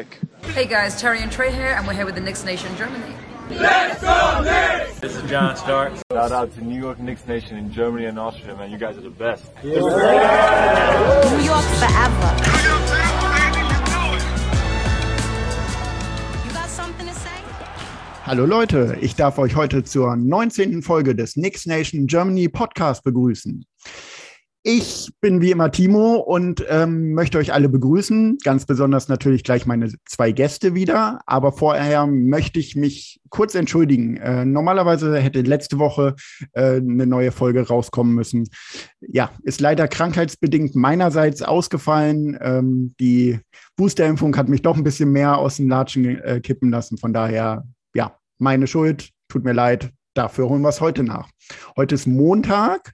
Nick. Hey guys, Terry and Trey here, and we're here with the Knicks Nation Germany. Let's go Knicks! This is John Stark. Shout out to New York Knicks Nation in Germany and Austria, man. You guys are the best. New York forever. You got something to say? Hallo Leute, ich darf euch heute zur 19. Folge des Knicks Nation Germany Podcast begrüßen. Ich bin wie immer Timo und ähm, möchte euch alle begrüßen. Ganz besonders natürlich gleich meine zwei Gäste wieder. Aber vorher möchte ich mich kurz entschuldigen. Äh, normalerweise hätte letzte Woche äh, eine neue Folge rauskommen müssen. Ja, ist leider krankheitsbedingt meinerseits ausgefallen. Ähm, die Boosterimpfung hat mich doch ein bisschen mehr aus den Latschen äh, kippen lassen. Von daher, ja, meine Schuld. Tut mir leid. Dafür holen wir es heute nach. Heute ist Montag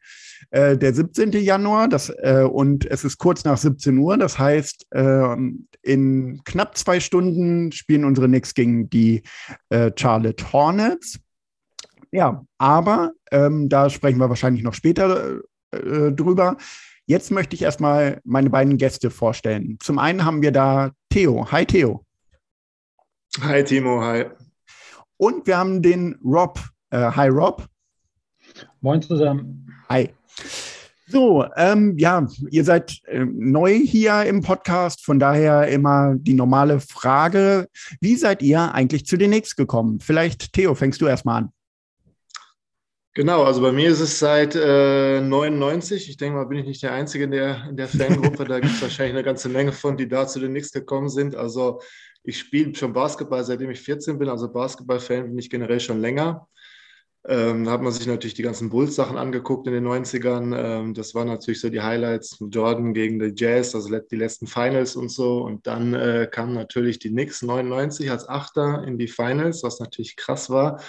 äh, der 17. Januar das, äh, und es ist kurz nach 17 Uhr. Das heißt, äh, in knapp zwei Stunden spielen unsere Knicks gegen die äh, Charlotte Hornets. Ja, aber ähm, da sprechen wir wahrscheinlich noch später äh, drüber. Jetzt möchte ich erstmal meine beiden Gäste vorstellen. Zum einen haben wir da Theo. Hi Theo. Hi Timo, hi. Und wir haben den Rob. Äh, hi Rob. Moin zusammen. Hi. So, ähm, ja, ihr seid äh, neu hier im Podcast, von daher immer die normale Frage, wie seid ihr eigentlich zu den Knicks gekommen? Vielleicht, Theo, fängst du erstmal an. Genau, also bei mir ist es seit äh, 99. Ich denke mal, bin ich nicht der Einzige in der, in der Fangruppe. da gibt es wahrscheinlich eine ganze Menge von, die da zu den Knicks gekommen sind. Also ich spiele schon Basketball, seitdem ich 14 bin. Also Basketball-Fan bin ich generell schon länger. Ähm, da hat man sich natürlich die ganzen Bulls-Sachen angeguckt in den 90ern. Ähm, das waren natürlich so die Highlights. Jordan gegen die Jazz, also die letzten Finals und so. Und dann äh, kamen natürlich die Knicks 99 als Achter in die Finals, was natürlich krass war.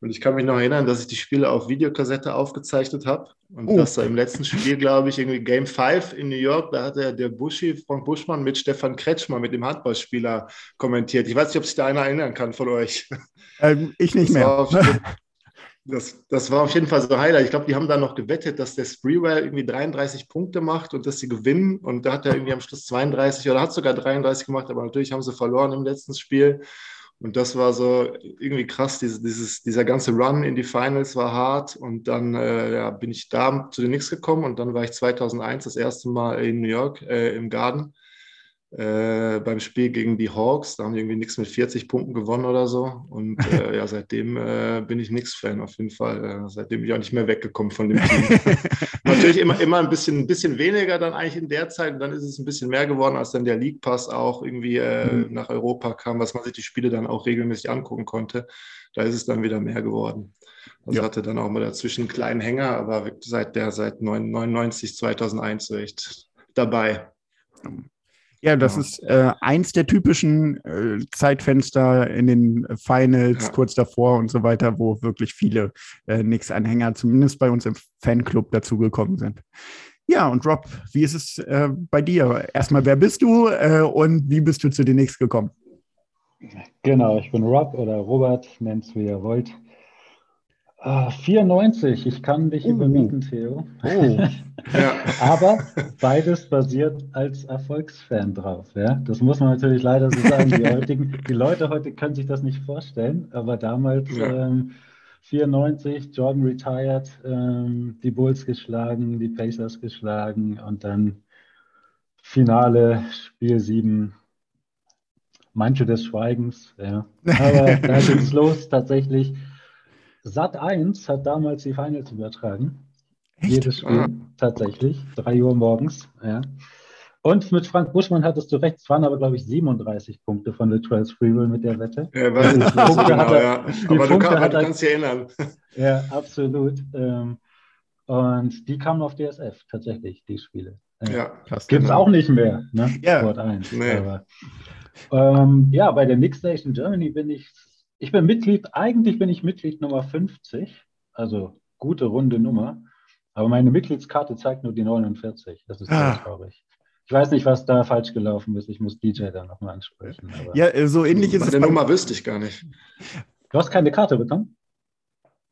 Und ich kann mich noch erinnern, dass ich die Spiele auf Videokassette aufgezeichnet habe. Und oh. das da im letzten Spiel, glaube ich, irgendwie Game 5 in New York, da hat der, der Buschi, Frank Buschmann, mit Stefan Kretschmer, mit dem Handballspieler, kommentiert. Ich weiß nicht, ob sich da einer erinnern kann von euch. Ähm, ich nicht das mehr. Das, das war auf jeden Fall so Highlight. Ich glaube, die haben da noch gewettet, dass der Spreewell irgendwie 33 Punkte macht und dass sie gewinnen. Und da hat er irgendwie am Schluss 32 oder hat sogar 33 gemacht, aber natürlich haben sie verloren im letzten Spiel. Und das war so irgendwie krass. Dieses, dieses, dieser ganze Run in die Finals war hart. Und dann äh, ja, bin ich da zu den Knicks gekommen und dann war ich 2001 das erste Mal in New York äh, im Garden äh, beim Spiel gegen die Hawks. Da haben die irgendwie nichts mit 40 Punkten gewonnen oder so. Und äh, ja, seitdem äh, bin ich nix Fan auf jeden Fall. Äh, seitdem bin ich auch nicht mehr weggekommen von dem Team. Natürlich immer, immer ein bisschen, ein bisschen weniger dann eigentlich in der Zeit. Und dann ist es ein bisschen mehr geworden, als dann der League Pass auch irgendwie äh, mhm. nach Europa kam, was man sich die Spiele dann auch regelmäßig angucken konnte. Da ist es dann wieder mehr geworden. Also ja. hatte dann auch mal dazwischen einen kleinen Hänger, aber seit der, seit 99, 2001 so echt dabei. Ja, das ja. ist äh, eins der typischen äh, Zeitfenster in den Finals, ja. kurz davor und so weiter, wo wirklich viele äh, Nix-Anhänger, zumindest bei uns im Fanclub, dazugekommen sind. Ja, und Rob, wie ist es äh, bei dir? Erstmal, wer bist du äh, und wie bist du zu den Nix gekommen? Genau, ich bin Rob oder Robert, nennt es wie ihr wollt. Ah, 94, ich kann dich uh. überbieten, Theo. Oh. ja. Aber beides basiert als Erfolgsfan drauf. Ja? Das muss man natürlich leider so sagen. Die, heutigen, die Leute heute können sich das nicht vorstellen, aber damals ja. ähm, 94, Jordan retired, ähm, die Bulls geschlagen, die Pacers geschlagen und dann Finale, Spiel 7, manche des Schweigens. Ja. Aber da ging es los tatsächlich. Sat 1 hat damals die Finals übertragen. Echt? Jedes Spiel ah. tatsächlich. 3 Uhr morgens. Ja. Und mit Frank Buschmann hattest du recht, es waren aber, glaube ich, 37 Punkte von Latrell Sprewell mit der Wette. Ja, nicht, genau, er, ja. Aber du, kann, du kannst dich erinnern. Ja, absolut. Ähm, und die kamen auf DSF, tatsächlich, die Spiele. Ja, Gibt es auch nicht mehr, ne? Ja. Sport 1. Nee. Aber, ähm, ja, bei der Mix Station Germany bin ich ich bin Mitglied, eigentlich bin ich Mitglied Nummer 50, also gute runde Nummer, aber meine Mitgliedskarte zeigt nur die 49. Das ist ah. traurig. Ich weiß nicht, was da falsch gelaufen ist. Ich muss DJ da nochmal ansprechen. ja, so ähnlich ist es. Der Nummer wüsste ich gar nicht. Du hast keine Karte bekommen?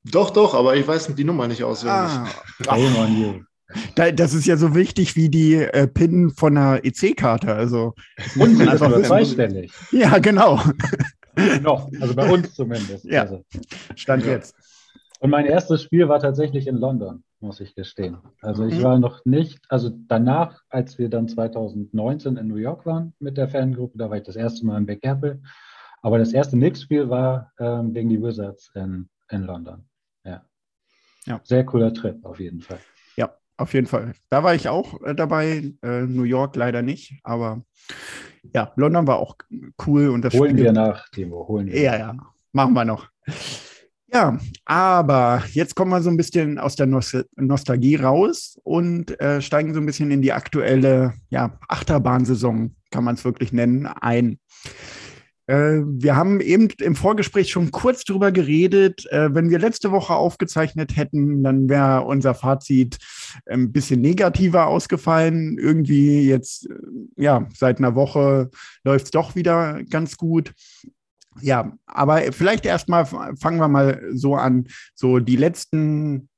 Doch, doch, aber ich weiß die Nummer nicht auswendig. Ah. Shame on you. das ist ja so wichtig wie die äh, PIN von einer EC-Karte. Also und einfach nur zweistellig. Ja, genau. Noch, also bei uns zumindest. Ja. Also. Stand ja. jetzt. Und mein erstes Spiel war tatsächlich in London, muss ich gestehen. Also ich mhm. war noch nicht, also danach, als wir dann 2019 in New York waren mit der Fangruppe, da war ich das erste Mal in Big Apple. Aber das erste Knicks-Spiel war ähm, gegen die Wizards in, in London. Ja. ja. Sehr cooler Trip, auf jeden Fall. Auf jeden Fall. Da war ich auch äh, dabei. Äh, New York leider nicht, aber ja, London war auch cool. Und das holen Spiel, wir nach, Timo, holen wir. Ja, ja, machen wir noch. Ja, aber jetzt kommen wir so ein bisschen aus der Nost Nostalgie raus und äh, steigen so ein bisschen in die aktuelle ja, Achterbahnsaison, kann man es wirklich nennen, ein. Äh, wir haben eben im Vorgespräch schon kurz drüber geredet. Äh, wenn wir letzte Woche aufgezeichnet hätten, dann wäre unser Fazit ein bisschen negativer ausgefallen. Irgendwie jetzt, äh, ja, seit einer Woche läuft es doch wieder ganz gut. Ja, aber vielleicht erstmal fangen wir mal so an, so die letzten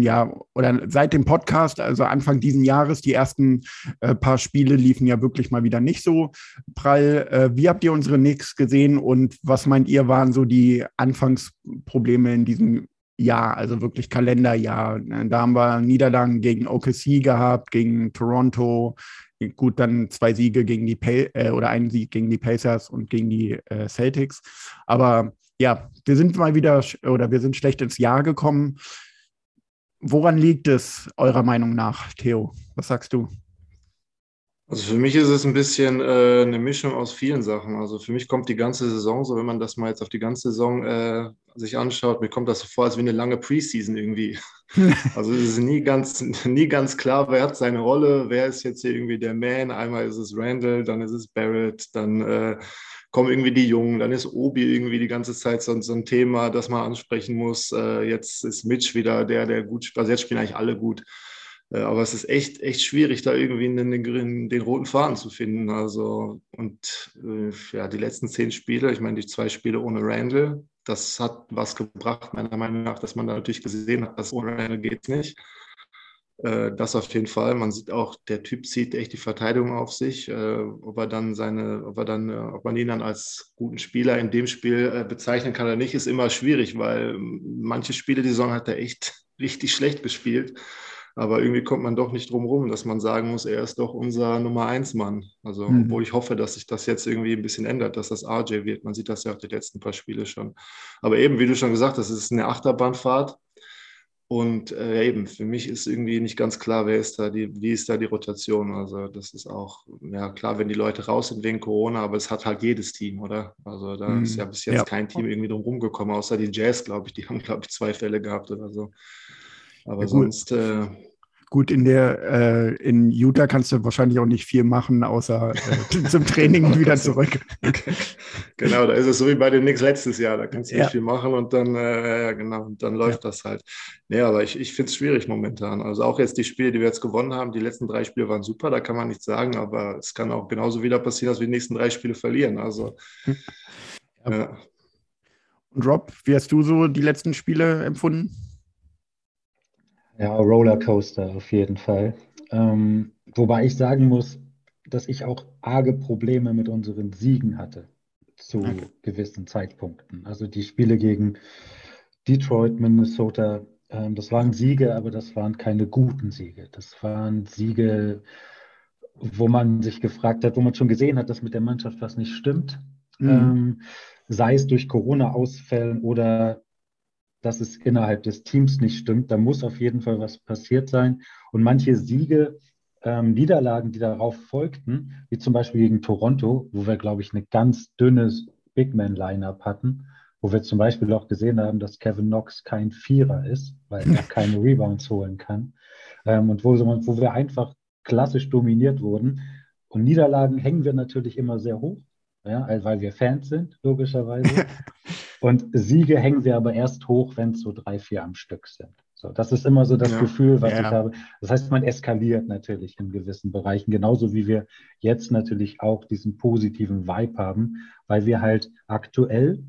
ja, oder seit dem Podcast, also Anfang diesen Jahres, die ersten äh, paar Spiele liefen ja wirklich mal wieder nicht so prall. Äh, wie habt ihr unsere Knicks gesehen und was meint ihr, waren so die Anfangsprobleme in diesem Jahr, also wirklich Kalenderjahr? Da haben wir Niederlagen gegen OKC gehabt, gegen Toronto, gut, dann zwei Siege gegen die Pay äh, oder einen Sieg gegen die Pacers und gegen die äh, Celtics. Aber ja, wir sind mal wieder oder wir sind schlecht ins Jahr gekommen. Woran liegt es eurer Meinung nach, Theo? Was sagst du? Also für mich ist es ein bisschen äh, eine Mischung aus vielen Sachen. Also für mich kommt die ganze Saison, so wenn man das mal jetzt auf die ganze Saison äh, sich anschaut, mir kommt das so vor, als wie eine lange Preseason irgendwie. also es ist nie ganz, nie ganz klar, wer hat seine Rolle, wer ist jetzt hier irgendwie der Man. Einmal ist es Randall, dann ist es Barrett, dann äh, kommen irgendwie die Jungen, dann ist Obi irgendwie die ganze Zeit so, so ein Thema, das man ansprechen muss. Äh, jetzt ist Mitch wieder der, der gut spielt. Also jetzt spielen eigentlich alle gut. Äh, aber es ist echt, echt schwierig, da irgendwie den, den, den roten Faden zu finden. Also, und äh, ja, die letzten zehn Spiele, ich meine, die zwei Spiele ohne Randall, das hat was gebracht, meiner Meinung nach, dass man da natürlich gesehen hat, dass ohne Randall geht es nicht. Äh, das auf jeden Fall. Man sieht auch, der Typ zieht echt die Verteidigung auf sich. Ob er dann seine, ob er dann, ob man ihn dann als guten Spieler in dem Spiel bezeichnen kann oder nicht, ist immer schwierig, weil manche Spiele die Saison hat er echt richtig schlecht gespielt. Aber irgendwie kommt man doch nicht drum rum, dass man sagen muss, er ist doch unser Nummer eins Mann. Also, mhm. obwohl ich hoffe, dass sich das jetzt irgendwie ein bisschen ändert, dass das RJ wird. Man sieht das ja auch die letzten paar Spiele schon. Aber eben, wie du schon gesagt hast, es ist eine Achterbahnfahrt. Und äh, eben, für mich ist irgendwie nicht ganz klar, wer ist da die, wie ist da die Rotation. Also, das ist auch, ja klar, wenn die Leute raus sind wegen Corona, aber es hat halt jedes Team, oder? Also, da mhm. ist ja bis jetzt ja. kein Team irgendwie drum rumgekommen, außer die Jazz, glaube ich. Die haben, glaube ich, zwei Fälle gehabt oder so. Aber ja, sonst. Äh, gut, in der äh, in Utah kannst du wahrscheinlich auch nicht viel machen, außer äh, zum Training und wieder zurück. genau, da ist es so wie bei den Knicks letztes Jahr. Da kannst du ja. nicht viel machen und dann, äh, genau, dann läuft ja. das halt. Nee, aber ich, ich finde es schwierig momentan. Also auch jetzt die Spiele, die wir jetzt gewonnen haben, die letzten drei Spiele waren super, da kann man nichts sagen, aber es kann auch genauso wieder passieren, dass wir die nächsten drei Spiele verlieren. Also. Ja. Und Rob, wie hast du so die letzten Spiele empfunden? Ja, Rollercoaster auf jeden Fall. Ähm, wobei ich sagen muss, dass ich auch arge Probleme mit unseren Siegen hatte zu okay. gewissen Zeitpunkten. Also die Spiele gegen Detroit, Minnesota, ähm, das waren Siege, aber das waren keine guten Siege. Das waren Siege, wo man sich gefragt hat, wo man schon gesehen hat, dass mit der Mannschaft was nicht stimmt. Mhm. Ähm, sei es durch Corona-Ausfällen oder dass es innerhalb des Teams nicht stimmt. Da muss auf jeden Fall was passiert sein. Und manche Siege, ähm, Niederlagen, die darauf folgten, wie zum Beispiel gegen Toronto, wo wir, glaube ich, eine ganz dünnes Big Man-Lineup hatten, wo wir zum Beispiel auch gesehen haben, dass Kevin Knox kein Vierer ist, weil er keine Rebounds holen kann. Ähm, und wo, wo wir einfach klassisch dominiert wurden. Und Niederlagen hängen wir natürlich immer sehr hoch ja, weil wir Fans sind, logischerweise. Und Siege hängen wir aber erst hoch, wenn es so drei, vier am Stück sind. So, das ist immer so das ja. Gefühl, was ja. ich habe. Das heißt, man eskaliert natürlich in gewissen Bereichen, genauso wie wir jetzt natürlich auch diesen positiven Vibe haben, weil wir halt aktuell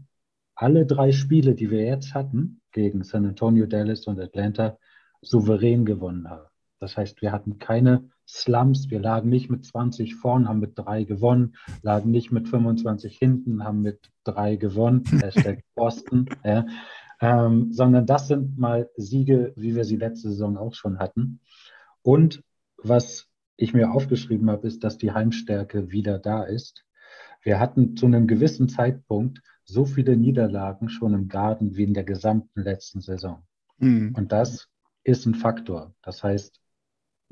alle drei Spiele, die wir jetzt hatten, gegen San Antonio, Dallas und Atlanta, souverän gewonnen haben. Das heißt, wir hatten keine Slumps, wir lagen nicht mit 20 vorn, haben mit drei gewonnen, lagen nicht mit 25 hinten, haben mit drei gewonnen, Hashtag Boston, ja. ähm, sondern das sind mal Siege, wie wir sie letzte Saison auch schon hatten. Und was ich mir aufgeschrieben habe, ist, dass die Heimstärke wieder da ist. Wir hatten zu einem gewissen Zeitpunkt so viele Niederlagen schon im Garten wie in der gesamten letzten Saison. Mhm. Und das ist ein Faktor. Das heißt,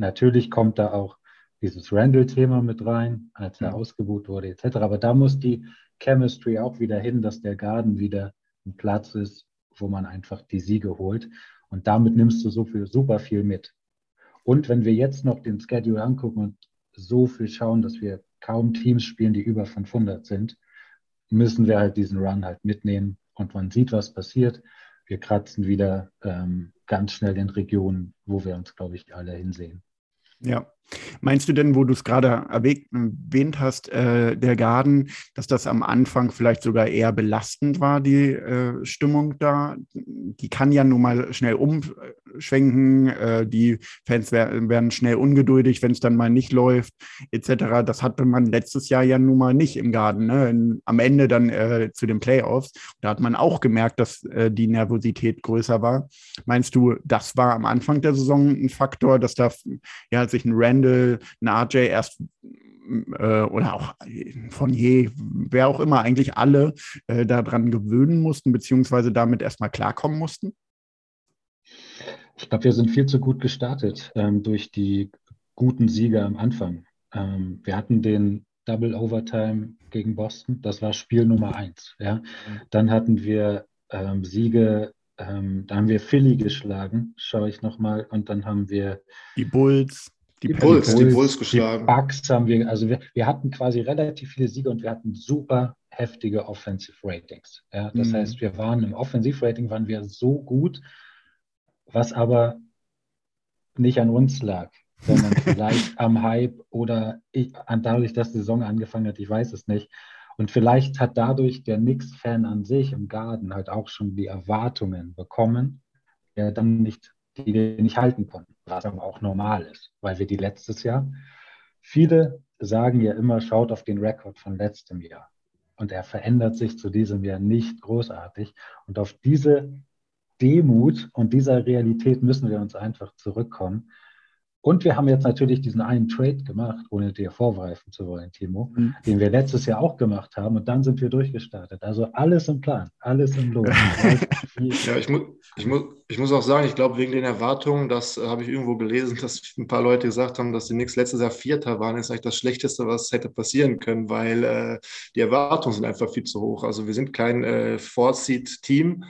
natürlich kommt da auch dieses Randall-Thema mit rein, als er mhm. ausgebucht wurde, etc. Aber da muss die Chemistry auch wieder hin, dass der Garten wieder ein Platz ist, wo man einfach die Siege holt. Und damit nimmst du so viel, super viel mit. Und wenn wir jetzt noch den Schedule angucken und so viel schauen, dass wir kaum Teams spielen, die über 500 sind, müssen wir halt diesen Run halt mitnehmen und man sieht, was passiert. Wir kratzen wieder ähm, ganz schnell in Regionen, wo wir uns, glaube ich, alle hinsehen. Ja. Meinst du denn, wo du es gerade erwähnt hast, äh, der Garden, dass das am Anfang vielleicht sogar eher belastend war, die äh, Stimmung da? Die kann ja nun mal schnell umschwenken, äh, die Fans werden, werden schnell ungeduldig, wenn es dann mal nicht läuft, etc. Das hatte man letztes Jahr ja nun mal nicht im Garden, ne? In, am Ende dann äh, zu den Playoffs. Da hat man auch gemerkt, dass äh, die Nervosität größer war. Meinst du, das war am Anfang der Saison ein Faktor, dass da ja sich ein Random Randall, RJ erst äh, oder auch von je, wer auch immer, eigentlich alle äh, daran gewöhnen mussten, beziehungsweise damit erstmal klarkommen mussten? Ich glaube, wir sind viel zu gut gestartet ähm, durch die guten Siege am Anfang. Ähm, wir hatten den Double Overtime gegen Boston, das war Spiel Nummer eins. Ja? Dann hatten wir ähm, Siege, ähm, da haben wir Philly geschlagen, schaue ich nochmal, und dann haben wir die Bulls. Die, die Bulls, die Bulls geschlagen. Die Bucks haben wir, also wir, wir hatten quasi relativ viele Siege und wir hatten super heftige Offensive Ratings. Ja, das mhm. heißt, wir waren im Offensive Rating waren wir so gut, was aber nicht an uns lag, sondern vielleicht am Hype oder ich, an dadurch, dass die Saison angefangen hat, ich weiß es nicht. Und vielleicht hat dadurch der Knicks-Fan an sich im Garten halt auch schon die Erwartungen bekommen, der dann nicht die wir nicht halten konnten, was aber auch normal ist, weil wir die letztes Jahr, viele sagen ja immer, schaut auf den Rekord von letztem Jahr. Und er verändert sich zu diesem Jahr nicht großartig. Und auf diese Demut und dieser Realität müssen wir uns einfach zurückkommen. Und wir haben jetzt natürlich diesen einen Trade gemacht, ohne dir vorgreifen zu wollen, Timo, mhm. den wir letztes Jahr auch gemacht haben. Und dann sind wir durchgestartet. Also alles im Plan, alles im Lohn. ja, ich, mu ich, mu ich muss auch sagen, ich glaube, wegen den Erwartungen, das äh, habe ich irgendwo gelesen, dass ein paar Leute gesagt haben, dass die Knicks letztes Jahr Vierter waren, ist eigentlich das Schlechteste, was hätte passieren können, weil äh, die Erwartungen sind einfach viel zu hoch. Also wir sind kein äh, Four-Seed-Team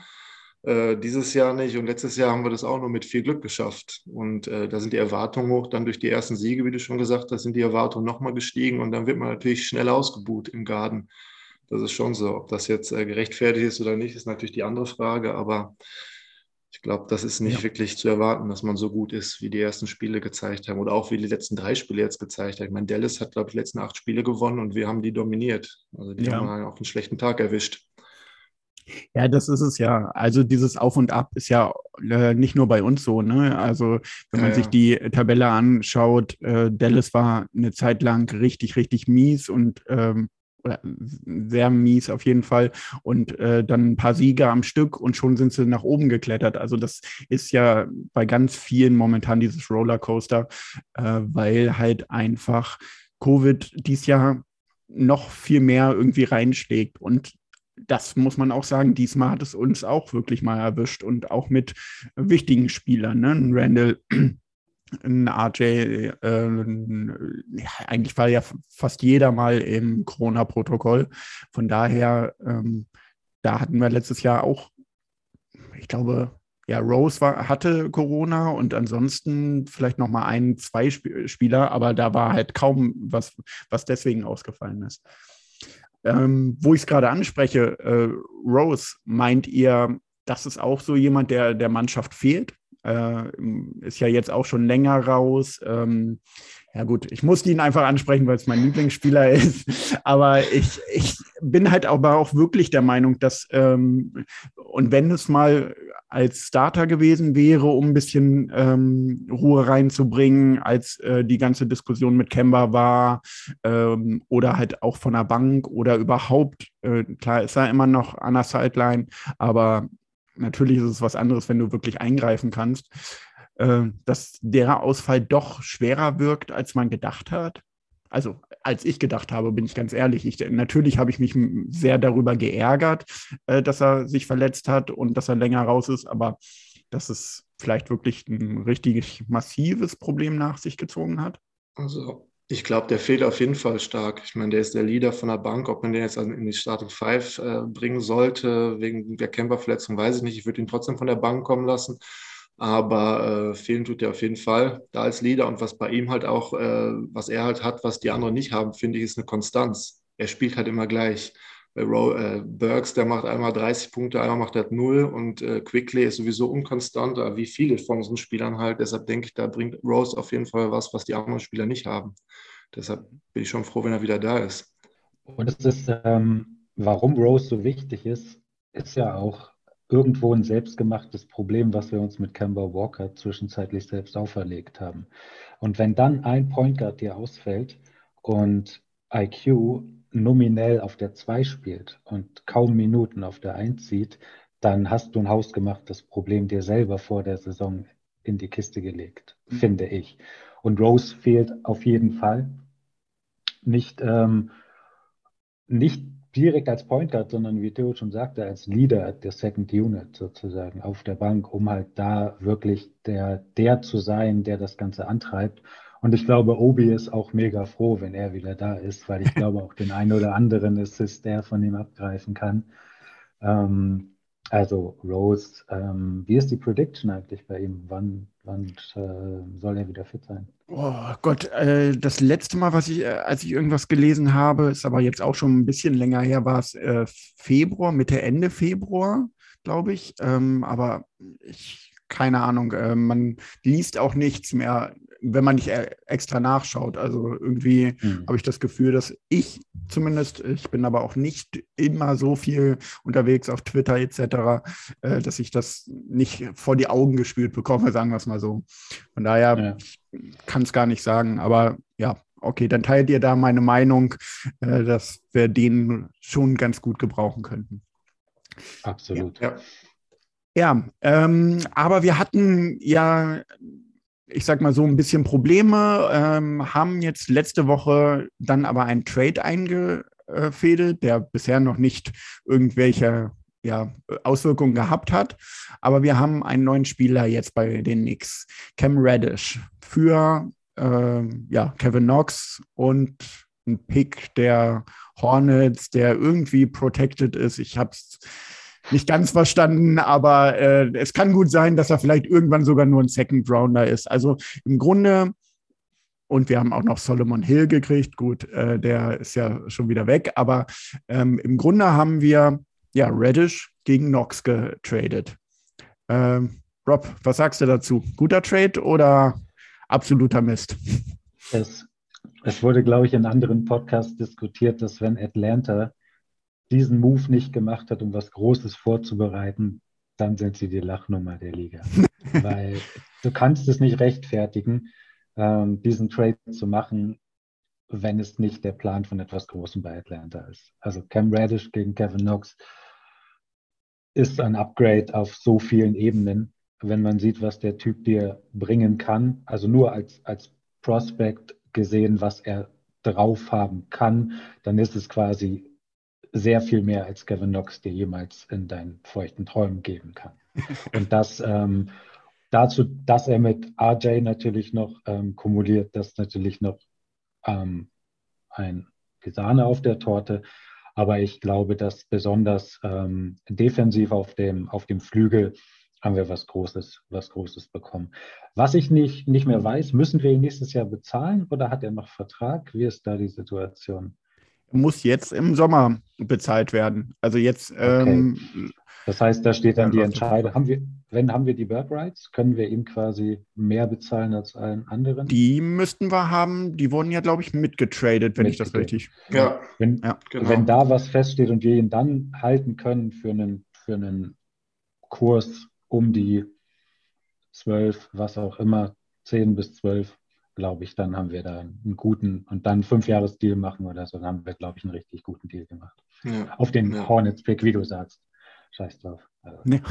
äh, dieses Jahr nicht und letztes Jahr haben wir das auch nur mit viel Glück geschafft. Und äh, da sind die Erwartungen hoch. Dann durch die ersten Siege, wie du schon gesagt hast, sind die Erwartungen nochmal gestiegen und dann wird man natürlich schnell ausgebuht im Garten. Das ist schon so. Ob das jetzt äh, gerechtfertigt ist oder nicht, ist natürlich die andere Frage. Aber ich glaube, das ist nicht ja. wirklich zu erwarten, dass man so gut ist, wie die ersten Spiele gezeigt haben oder auch wie die letzten drei Spiele jetzt gezeigt haben. Ich meine, Dallas hat, glaube ich, die letzten acht Spiele gewonnen und wir haben die dominiert. Also die ja. haben auch einen schlechten Tag erwischt. Ja, das ist es ja. Also dieses Auf und Ab ist ja äh, nicht nur bei uns so. Ne? Also wenn man ja, sich die Tabelle anschaut, äh, Dallas war eine Zeit lang richtig, richtig mies und ähm, sehr mies auf jeden Fall und äh, dann ein paar Siege am Stück und schon sind sie nach oben geklettert. Also das ist ja bei ganz vielen momentan dieses Rollercoaster, äh, weil halt einfach Covid dies Jahr noch viel mehr irgendwie reinschlägt und das muss man auch sagen, diesmal hat es uns auch wirklich mal erwischt und auch mit wichtigen Spielern, ne? Randall, ein RJ, äh, ja, eigentlich war ja fast jeder mal im Corona-Protokoll. Von daher, ähm, da hatten wir letztes Jahr auch, ich glaube, ja, Rose war, hatte Corona und ansonsten vielleicht noch mal ein, zwei Sp Spieler, aber da war halt kaum was, was deswegen ausgefallen ist. Ähm, wo ich es gerade anspreche, äh, Rose, meint ihr, das ist auch so jemand, der der Mannschaft fehlt? Äh, ist ja jetzt auch schon länger raus. Ähm, ja gut, ich musste ihn einfach ansprechen, weil es mein Lieblingsspieler ist. Aber ich, ich bin halt aber auch wirklich der Meinung, dass, ähm, und wenn es mal als Starter gewesen wäre, um ein bisschen ähm, Ruhe reinzubringen, als äh, die ganze Diskussion mit Kemba war ähm, oder halt auch von der Bank oder überhaupt, äh, klar ist er immer noch an der Sideline, aber natürlich ist es was anderes, wenn du wirklich eingreifen kannst, äh, dass der Ausfall doch schwerer wirkt, als man gedacht hat. Also als ich gedacht habe, bin ich ganz ehrlich. Ich, natürlich habe ich mich sehr darüber geärgert, äh, dass er sich verletzt hat und dass er länger raus ist, aber dass es vielleicht wirklich ein richtig massives Problem nach sich gezogen hat. Also ich glaube, der fehlt auf jeden Fall stark. Ich meine, der ist der Leader von der Bank. Ob man den jetzt in die Starting Five äh, bringen sollte, wegen der Camper-Verletzung, weiß ich nicht. Ich würde ihn trotzdem von der Bank kommen lassen. Aber äh, fehlen tut er auf jeden Fall da als Leader. Und was bei ihm halt auch, äh, was er halt hat, was die anderen nicht haben, finde ich, ist eine Konstanz. Er spielt halt immer gleich. Bei äh, Burks, der macht einmal 30 Punkte, einmal macht er 0 und äh, Quickly ist sowieso unkonstant, wie viele von unseren Spielern halt. Deshalb denke ich, da bringt Rose auf jeden Fall was, was die anderen Spieler nicht haben. Deshalb bin ich schon froh, wenn er wieder da ist. Und es ist, ähm, warum Rose so wichtig ist, ist ja auch irgendwo ein selbstgemachtes Problem, was wir uns mit Kemba Walker zwischenzeitlich selbst auferlegt haben. Und wenn dann ein Point Guard dir ausfällt und IQ nominell auf der 2 spielt und kaum Minuten auf der 1 sieht, dann hast du ein hausgemachtes Problem dir selber vor der Saison in die Kiste gelegt, mhm. finde ich. Und Rose fehlt auf jeden Fall. Nicht, ähm, nicht direkt als Point Guard, sondern wie Theo schon sagte, als Leader der Second Unit sozusagen auf der Bank, um halt da wirklich der, der zu sein, der das Ganze antreibt. Und ich glaube, Obi ist auch mega froh, wenn er wieder da ist, weil ich glaube, auch den einen oder anderen Assist, der von ihm abgreifen kann. Ähm, also Rose, ähm, wie ist die Prediction eigentlich bei ihm? Wann, wann äh, soll er wieder fit sein? Oh Gott, äh, das letzte Mal, was ich, äh, als ich irgendwas gelesen habe, ist aber jetzt auch schon ein bisschen länger her, war es äh, Februar, Mitte, Ende Februar, glaube ich. Ähm, aber ich, keine Ahnung, äh, man liest auch nichts mehr wenn man nicht e-, extra nachschaut. Also irgendwie mhm. habe ich das Gefühl, dass ich zumindest, ich bin aber auch nicht immer so viel unterwegs auf Twitter etc., äh, dass ich das nicht vor die Augen gespielt bekomme, sagen wir es mal so. Von daher ja. kann es gar nicht sagen, aber ja, okay, dann teilt ihr da meine Meinung, äh, dass wir den schon ganz gut gebrauchen könnten. Absolut. Ja, ja ähm, aber wir hatten ja ich sag mal so, ein bisschen Probleme, ähm, haben jetzt letzte Woche dann aber einen Trade eingefädelt, der bisher noch nicht irgendwelche ja, Auswirkungen gehabt hat. Aber wir haben einen neuen Spieler jetzt bei den Knicks, Cam Reddish, für äh, ja, Kevin Knox und ein Pick der Hornets, der irgendwie protected ist. Ich habe es nicht ganz verstanden, aber äh, es kann gut sein, dass er vielleicht irgendwann sogar nur ein Second Rounder ist. Also im Grunde, und wir haben auch noch Solomon Hill gekriegt, gut, äh, der ist ja schon wieder weg, aber ähm, im Grunde haben wir ja Reddish gegen Knox getradet. Ähm, Rob, was sagst du dazu? Guter Trade oder absoluter Mist? Es, es wurde, glaube ich, in anderen Podcasts diskutiert, dass wenn Atlanta diesen Move nicht gemacht hat, um was Großes vorzubereiten, dann sind sie die Lachnummer der Liga. Weil du kannst es nicht rechtfertigen, ähm, diesen Trade zu machen, wenn es nicht der Plan von etwas Großem bei Atlanta ist. Also Cam Radish gegen Kevin Knox ist ein Upgrade auf so vielen Ebenen, wenn man sieht, was der Typ dir bringen kann. Also nur als, als Prospect gesehen, was er drauf haben kann, dann ist es quasi sehr viel mehr als Kevin Knox dir jemals in deinen feuchten Träumen geben kann. Und das ähm, dazu, dass er mit RJ natürlich noch ähm, kumuliert, das natürlich noch ähm, ein Gesahne auf der Torte. Aber ich glaube, dass besonders ähm, defensiv auf dem, auf dem Flügel haben wir was Großes, was Großes bekommen. Was ich nicht, nicht mehr weiß, müssen wir ihn nächstes Jahr bezahlen oder hat er noch Vertrag? Wie ist da die Situation? Muss jetzt im Sommer bezahlt werden. Also jetzt. Ähm, okay. Das heißt, da steht dann die Entscheidung. Haben wir, wenn haben wir die Bird Rights, können wir ihm quasi mehr bezahlen als allen anderen? Die müssten wir haben. Die wurden ja, glaube ich, mitgetradet, wenn mitgetradet. ich das richtig. Ja. Wenn, ja, genau. wenn da was feststeht und wir ihn dann halten können für einen, für einen Kurs um die zwölf, was auch immer, zehn bis zwölf, glaube ich, dann haben wir da einen guten und dann fünf Jahres Deal machen oder so, dann haben wir, glaube ich, einen richtig guten Deal gemacht. Ja. Auf den ja. Hornets-Pick, wie du sagst. Scheiß drauf. Also. Nee.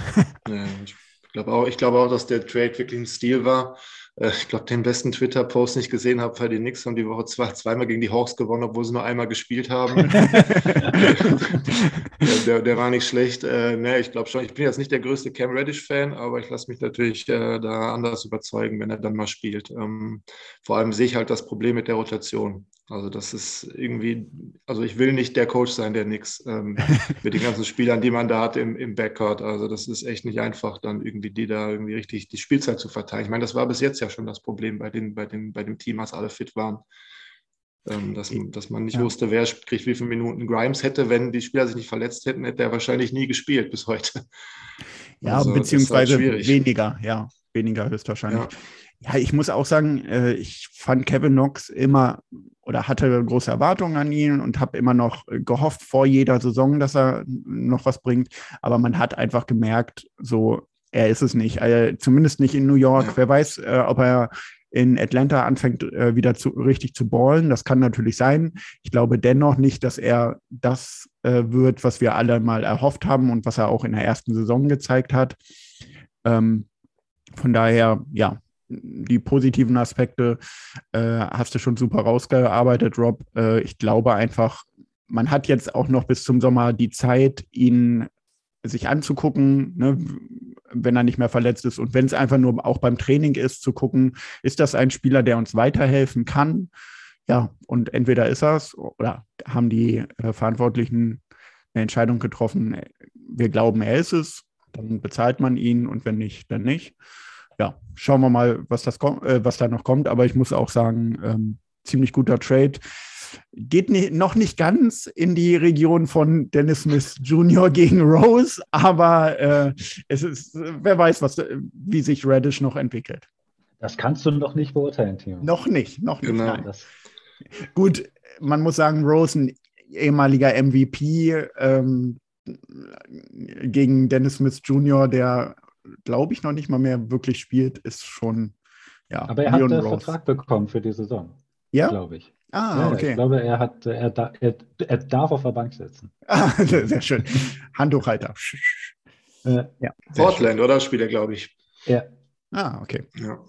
ja, ich glaube auch, glaub auch, dass der Trade wirklich ein Stil war. Äh, ich glaube, den besten Twitter-Post nicht gesehen habe, weil die Knicks haben die Woche zwei, zweimal gegen die Hawks gewonnen, obwohl sie nur einmal gespielt haben. der, der, der, war nicht schlecht. Äh, ne, ich glaube schon, ich bin jetzt nicht der größte Cam Reddish-Fan, aber ich lasse mich natürlich äh, da anders überzeugen, wenn er dann mal spielt. Ähm, vor allem sehe ich halt das Problem mit der Rotation. Also das ist irgendwie, also ich will nicht der Coach sein, der nix ähm, mit den ganzen Spielern, die man da hat im, im Backcourt. Also das ist echt nicht einfach, dann irgendwie die da irgendwie richtig die Spielzeit zu verteilen. Ich meine, das war bis jetzt ja schon das Problem bei, den, bei, den, bei dem Team, als alle fit waren. Ähm, dass, dass man nicht ja. wusste, wer kriegt wie viele Minuten. Grimes hätte, wenn die Spieler sich nicht verletzt hätten, hätte er wahrscheinlich nie gespielt bis heute. Ja, also, beziehungsweise halt weniger, ja, weniger höchstwahrscheinlich. Ja. Ja, ich muss auch sagen, äh, ich fand Kevin Knox immer oder hatte große Erwartungen an ihn und habe immer noch gehofft vor jeder Saison, dass er noch was bringt. Aber man hat einfach gemerkt, so er ist es nicht. Also, zumindest nicht in New York. Ja. Wer weiß, äh, ob er in Atlanta anfängt, äh, wieder zu, richtig zu ballen. Das kann natürlich sein. Ich glaube dennoch nicht, dass er das äh, wird, was wir alle mal erhofft haben und was er auch in der ersten Saison gezeigt hat. Ähm, von daher, ja, die positiven Aspekte äh, hast du schon super rausgearbeitet, Rob. Äh, ich glaube einfach, man hat jetzt auch noch bis zum Sommer die Zeit, ihn sich anzugucken, ne, wenn er nicht mehr verletzt ist. Und wenn es einfach nur auch beim Training ist, zu gucken, ist das ein Spieler, der uns weiterhelfen kann? Ja, und entweder ist es oder haben die äh, Verantwortlichen eine Entscheidung getroffen, wir glauben, er ist es, dann bezahlt man ihn und wenn nicht, dann nicht ja, schauen wir mal, was, das äh, was da noch kommt. Aber ich muss auch sagen, ähm, ziemlich guter Trade. Geht nie, noch nicht ganz in die Region von Dennis Smith Jr. gegen Rose, aber äh, es ist, wer weiß, was, wie sich Reddish noch entwickelt. Das kannst du noch nicht beurteilen, Timo. Noch nicht, noch nicht. Genau. Gut, man muss sagen, Rose, ein ehemaliger MVP ähm, gegen Dennis Smith Jr., der glaube ich, noch nicht mal mehr wirklich spielt, ist schon, ja. Aber er Leon hat einen Vertrag bekommen für die Saison. Ja. Glaube ich. Ah, ja, okay. Ich glaube, er, hat, er, er, er darf auf der Bank sitzen. Ah, sehr schön. Handtuchhalter. äh, ja, Portland, schön. oder? Spielt er, glaube ich. Ja. Ah, okay. Ja.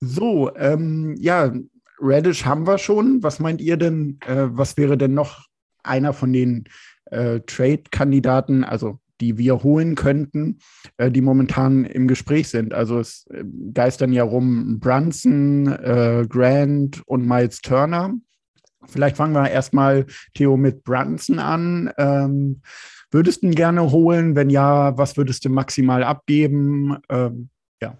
So, ähm, ja, Radish haben wir schon. Was meint ihr denn, äh, was wäre denn noch einer von den äh, Trade-Kandidaten? Also die wir holen könnten, äh, die momentan im Gespräch sind. Also es äh, geistern ja rum Brunson, äh, Grant und Miles Turner. Vielleicht fangen wir erstmal, Theo, mit Brunson an. Ähm, würdest du ihn gerne holen? Wenn ja, was würdest du maximal abgeben? Ähm, ja.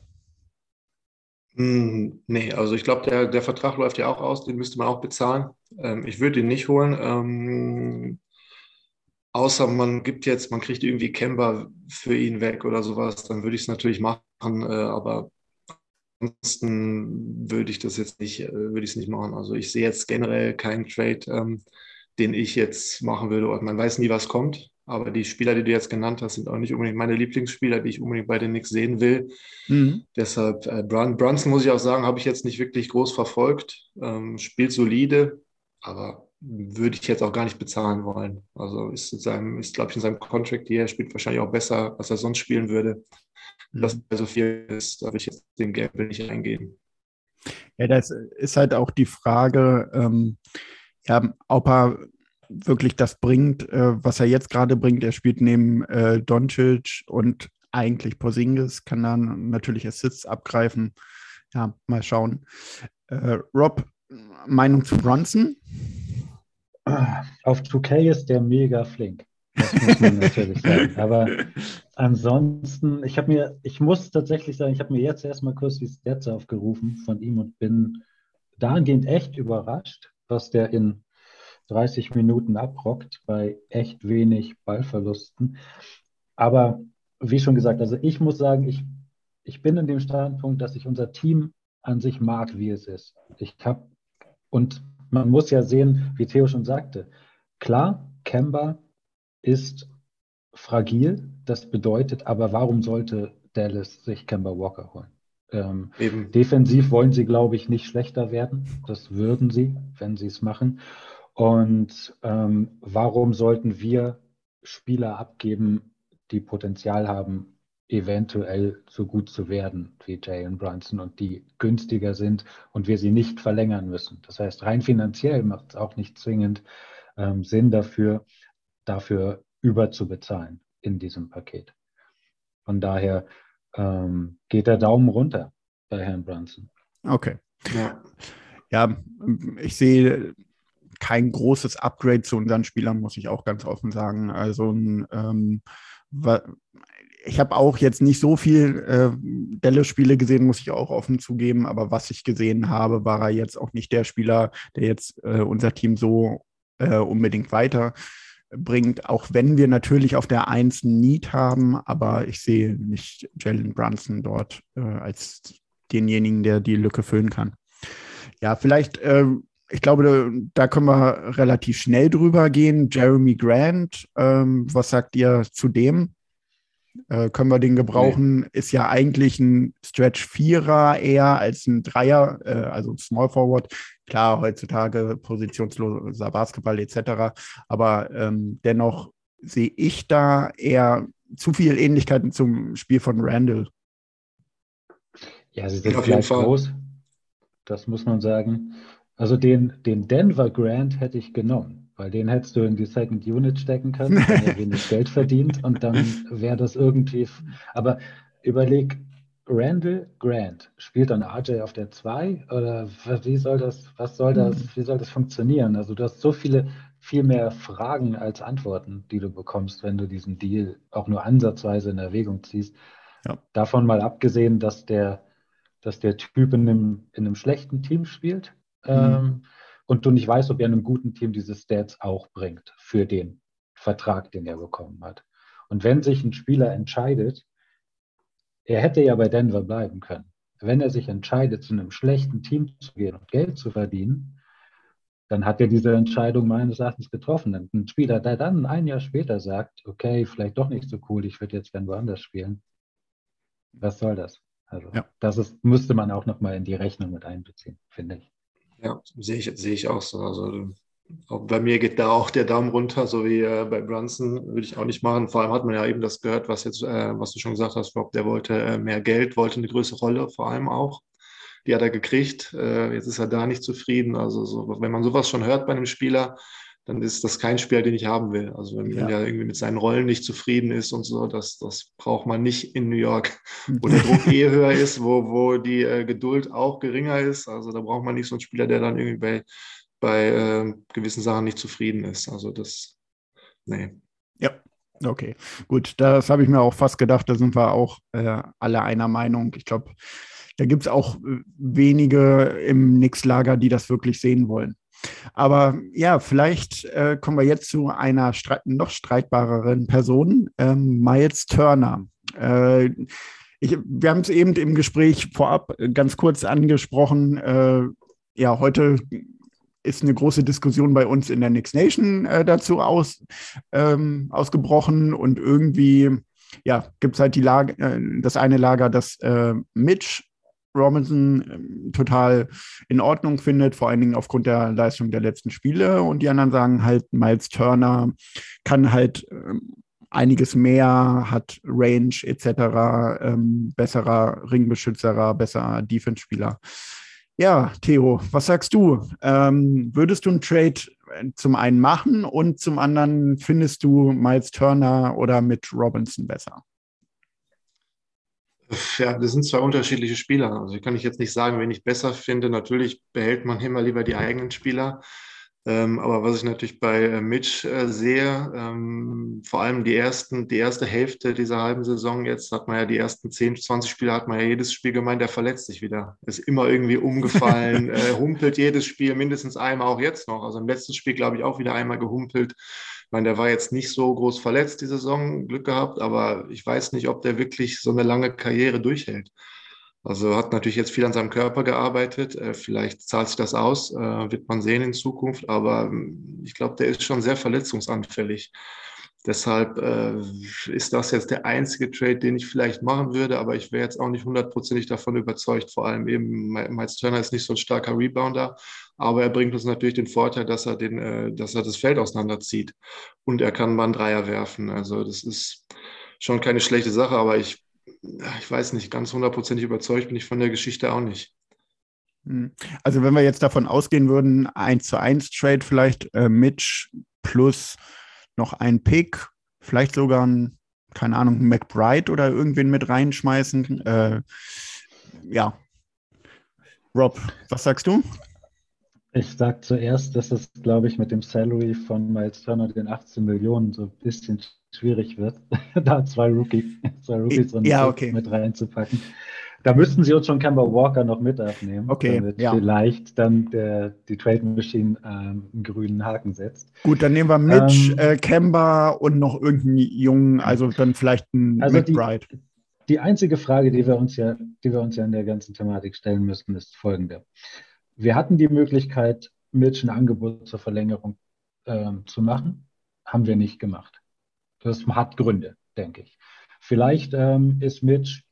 Hm, nee, also ich glaube, der, der Vertrag läuft ja auch aus, den müsste man auch bezahlen. Ähm, ich würde ihn nicht holen. Ähm, Außer man gibt jetzt, man kriegt irgendwie Kemba für ihn weg oder sowas, dann würde ich es natürlich machen, äh, aber ansonsten würde ich das jetzt nicht, äh, würde ich es nicht machen. Also ich sehe jetzt generell keinen Trade, ähm, den ich jetzt machen würde. Und man weiß nie, was kommt. Aber die Spieler, die du jetzt genannt hast, sind auch nicht unbedingt meine Lieblingsspieler, die ich unbedingt bei den Knicks sehen will. Mhm. Deshalb, äh, Brunson muss ich auch sagen, habe ich jetzt nicht wirklich groß verfolgt. Ähm, spielt solide, aber würde ich jetzt auch gar nicht bezahlen wollen. Also ist, seinem, ist glaube ich, in seinem Contract hier, er spielt wahrscheinlich auch besser, als er sonst spielen würde. Dass er so viel ist, da würde ich jetzt den Gamble nicht eingehen. Ja, das ist halt auch die Frage, ähm, ja, ob er wirklich das bringt, äh, was er jetzt gerade bringt. Er spielt neben äh, Doncic und eigentlich Porzingis, kann dann natürlich Assists abgreifen. Ja, mal schauen. Äh, Rob, Meinung zu Bronson? Auf 2K ist der mega flink. Das muss man natürlich sagen. Aber ansonsten, ich habe mir, ich muss tatsächlich sagen, ich habe mir jetzt erstmal kurz die Stats aufgerufen von ihm und bin dahingehend echt überrascht, was der in 30 Minuten abrockt bei echt wenig Ballverlusten. Aber wie schon gesagt, also ich muss sagen, ich, ich bin in dem Standpunkt, dass ich unser Team an sich mag, wie es ist. Ich habe und man muss ja sehen, wie Theo schon sagte, klar, Kemba ist fragil, das bedeutet aber, warum sollte Dallas sich Kemba Walker holen. Ähm, defensiv wollen sie, glaube ich, nicht schlechter werden. Das würden sie, wenn sie es machen. Und ähm, warum sollten wir Spieler abgeben, die Potenzial haben, eventuell so gut zu werden wie Jalen Brunson und die günstiger sind und wir sie nicht verlängern müssen? Das heißt, rein finanziell macht es auch nicht zwingend ähm, Sinn dafür, dafür überzubezahlen in diesem Paket. Von daher ähm, geht der Daumen runter bei Herrn Brunson. Okay. Ja. ja, ich sehe kein großes Upgrade zu unseren Spielern, muss ich auch ganz offen sagen. Also ähm, ich habe auch jetzt nicht so viel äh, Delle-Spiele gesehen, muss ich auch offen zugeben, aber was ich gesehen habe, war er jetzt auch nicht der Spieler, der jetzt äh, unser Team so äh, unbedingt weiterbringt, auch wenn wir natürlich auf der 1 Need haben, aber ich sehe nicht Jalen Brunson dort äh, als denjenigen, der die Lücke füllen kann. Ja, vielleicht, äh, ich glaube, da können wir relativ schnell drüber gehen. Jeremy Grant, ähm, was sagt ihr zu dem? Äh, können wir den gebrauchen? Nee. Ist ja eigentlich ein Stretch Vierer eher als ein Dreier, äh, also Small Forward. Klar, heutzutage positionsloser Basketball etc. Aber ähm, dennoch sehe ich da eher zu viele Ähnlichkeiten zum Spiel von Randall. Ja, sie sind gleich groß. Das muss man sagen. Also den, den Denver Grant hätte ich genommen, weil den hättest du in die Second Unit stecken können, wenn er wenig Geld verdient und dann wäre das irgendwie. Aber überleg, Randall Grant spielt dann RJ auf der 2 oder wie soll das, was soll das, wie soll das funktionieren? Also du hast so viele, viel mehr Fragen als Antworten, die du bekommst, wenn du diesen Deal auch nur ansatzweise in Erwägung ziehst. Ja. Davon mal abgesehen, dass der, dass der Typ in einem, in einem schlechten Team spielt mhm. ähm, und du nicht weißt, ob er in einem guten Team diese Stats auch bringt für den Vertrag, den er bekommen hat. Und wenn sich ein Spieler entscheidet, er hätte ja bei Denver bleiben können. Wenn er sich entscheidet, zu einem schlechten Team zu gehen und Geld zu verdienen, dann hat er diese Entscheidung meines Erachtens getroffen. Und ein Spieler, der dann ein Jahr später sagt, okay, vielleicht doch nicht so cool, ich würde jetzt gerne woanders spielen. Was soll das? Also ja. das ist, müsste man auch nochmal in die Rechnung mit einbeziehen, finde ich. Ja, sehe ich, sehe ich auch so. Also auch bei mir geht da auch der Daumen runter, so wie äh, bei Brunson würde ich auch nicht machen. Vor allem hat man ja eben das gehört, was jetzt, äh, was du schon gesagt hast, Rob, der wollte äh, mehr Geld, wollte eine größere Rolle, vor allem auch. Die hat er gekriegt. Äh, jetzt ist er da nicht zufrieden. Also so, wenn man sowas schon hört bei einem Spieler, dann ist das kein Spieler, den ich haben will. Also wenn, ja. wenn er irgendwie mit seinen Rollen nicht zufrieden ist und so, das, das braucht man nicht in New York, wo der Druck eh höher ist, wo, wo die äh, Geduld auch geringer ist. Also da braucht man nicht so einen Spieler, der dann irgendwie bei bei äh, gewissen Sachen nicht zufrieden ist. Also das, nee. Ja, okay. Gut, das habe ich mir auch fast gedacht. Da sind wir auch äh, alle einer Meinung. Ich glaube, da gibt es auch äh, wenige im Nix-Lager, die das wirklich sehen wollen. Aber ja, vielleicht äh, kommen wir jetzt zu einer streit noch streitbareren Person, ähm, Miles Turner. Äh, ich, wir haben es eben im Gespräch vorab ganz kurz angesprochen. Äh, ja, heute ist eine große Diskussion bei uns in der Next Nation äh, dazu aus, ähm, ausgebrochen und irgendwie ja, gibt es halt die Lage, äh, das eine Lager, das äh, Mitch Robinson äh, total in Ordnung findet, vor allen Dingen aufgrund der Leistung der letzten Spiele. Und die anderen sagen halt, Miles Turner kann halt ähm, einiges mehr, hat Range etc., ähm, besserer Ringbeschützerer, besserer Defense-Spieler. Ja, Theo, was sagst du? Ähm, würdest du einen Trade äh, zum einen machen und zum anderen findest du Miles Turner oder mit Robinson besser? Ja, das sind zwei unterschiedliche Spieler. Also kann ich jetzt nicht sagen, wen ich besser finde. Natürlich behält man immer lieber die eigenen Spieler. Ähm, aber was ich natürlich bei äh, Mitch äh, sehe, ähm, vor allem die ersten, die erste Hälfte dieser halben Saison, jetzt hat man ja die ersten 10, 20 Spiele, hat man ja jedes Spiel gemeint, der verletzt sich wieder. Ist immer irgendwie umgefallen, äh, humpelt jedes Spiel mindestens einmal, auch jetzt noch. Also im letzten Spiel, glaube ich, auch wieder einmal gehumpelt. Ich meine, der war jetzt nicht so groß verletzt die Saison, Glück gehabt, aber ich weiß nicht, ob der wirklich so eine lange Karriere durchhält. Also hat natürlich jetzt viel an seinem Körper gearbeitet. Äh, vielleicht zahlt sich das aus, äh, wird man sehen in Zukunft. Aber ähm, ich glaube, der ist schon sehr verletzungsanfällig. Deshalb äh, ist das jetzt der einzige Trade, den ich vielleicht machen würde, aber ich wäre jetzt auch nicht hundertprozentig davon überzeugt. Vor allem eben, Miles Turner ist nicht so ein starker Rebounder, aber er bringt uns natürlich den Vorteil, dass er, den, äh, dass er das Feld auseinanderzieht und er kann mal einen Dreier werfen. Also das ist schon keine schlechte Sache, aber ich, ich weiß nicht, ganz hundertprozentig überzeugt bin ich von der Geschichte auch nicht. Hm. Also wenn wir jetzt davon ausgehen würden, 1 zu 1 Trade vielleicht äh, Mitch plus noch ein Pick, vielleicht sogar ein, keine Ahnung, McBride oder irgendwen mit reinschmeißen. Äh, ja. Rob, was sagst du? Ich sage zuerst, dass es, glaube ich, mit dem Salary von Miles Turner, den 18 Millionen, so ein bisschen schwierig wird, da zwei, Rookie, zwei Rookies ja, okay. mit reinzupacken. Da müssten sie uns schon Kemba Walker noch mit aufnehmen, okay, damit ja. vielleicht dann der, die Trade Machine ähm, einen grünen Haken setzt. Gut, dann nehmen wir Mitch, ähm, äh, Kemba und noch irgendeinen Jungen, also dann vielleicht ein also McBride. Die, die einzige Frage, die wir uns ja, die wir uns ja in der ganzen Thematik stellen müssen, ist folgende. Wir hatten die Möglichkeit, Mitch ein Angebot zur Verlängerung äh, zu machen, haben wir nicht gemacht. Das hat Gründe, denke ich. Vielleicht ähm, ist Mitch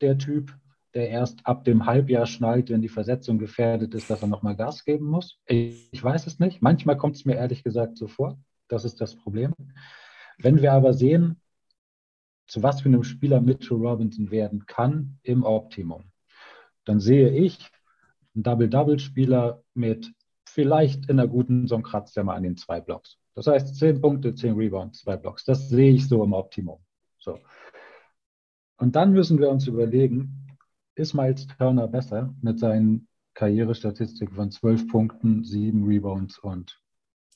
der Typ, der erst ab dem Halbjahr schnallt, wenn die Versetzung gefährdet ist, dass er nochmal Gas geben muss. Ich, ich weiß es nicht. Manchmal kommt es mir ehrlich gesagt so vor. Das ist das Problem. Wenn wir aber sehen, zu was für einem Spieler Mitchell Robinson werden kann im Optimum, dann sehe ich einen Double-Double-Spieler mit vielleicht in einer guten Saison kratzt er mal an den zwei Blocks. Das heißt, zehn Punkte, zehn Rebounds, zwei Blocks. Das sehe ich so im Optimum. So. Und dann müssen wir uns überlegen, ist Miles Turner besser mit seinen Karrierestatistiken von 12 Punkten, 7 Rebounds und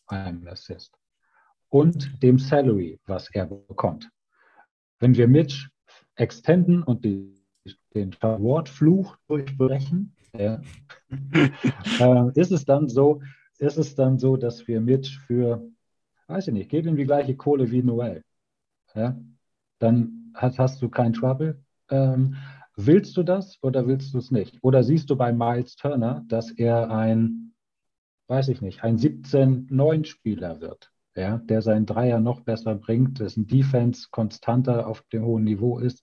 einem Assist. Und dem Salary, was er bekommt. Wenn wir Mitch extenden und die, den Award-Fluch durchbrechen, äh, ist es dann so, ist es dann so, dass wir Mitch für, weiß ich nicht, geben ihm die gleiche Kohle wie Noel. Ja? Dann hast, hast du kein Trouble. Ähm, Willst du das oder willst du es nicht? Oder siehst du bei Miles Turner, dass er ein, weiß ich nicht, ein 17-9-Spieler wird, ja, der seinen Dreier noch besser bringt, dessen Defense konstanter auf dem hohen Niveau ist.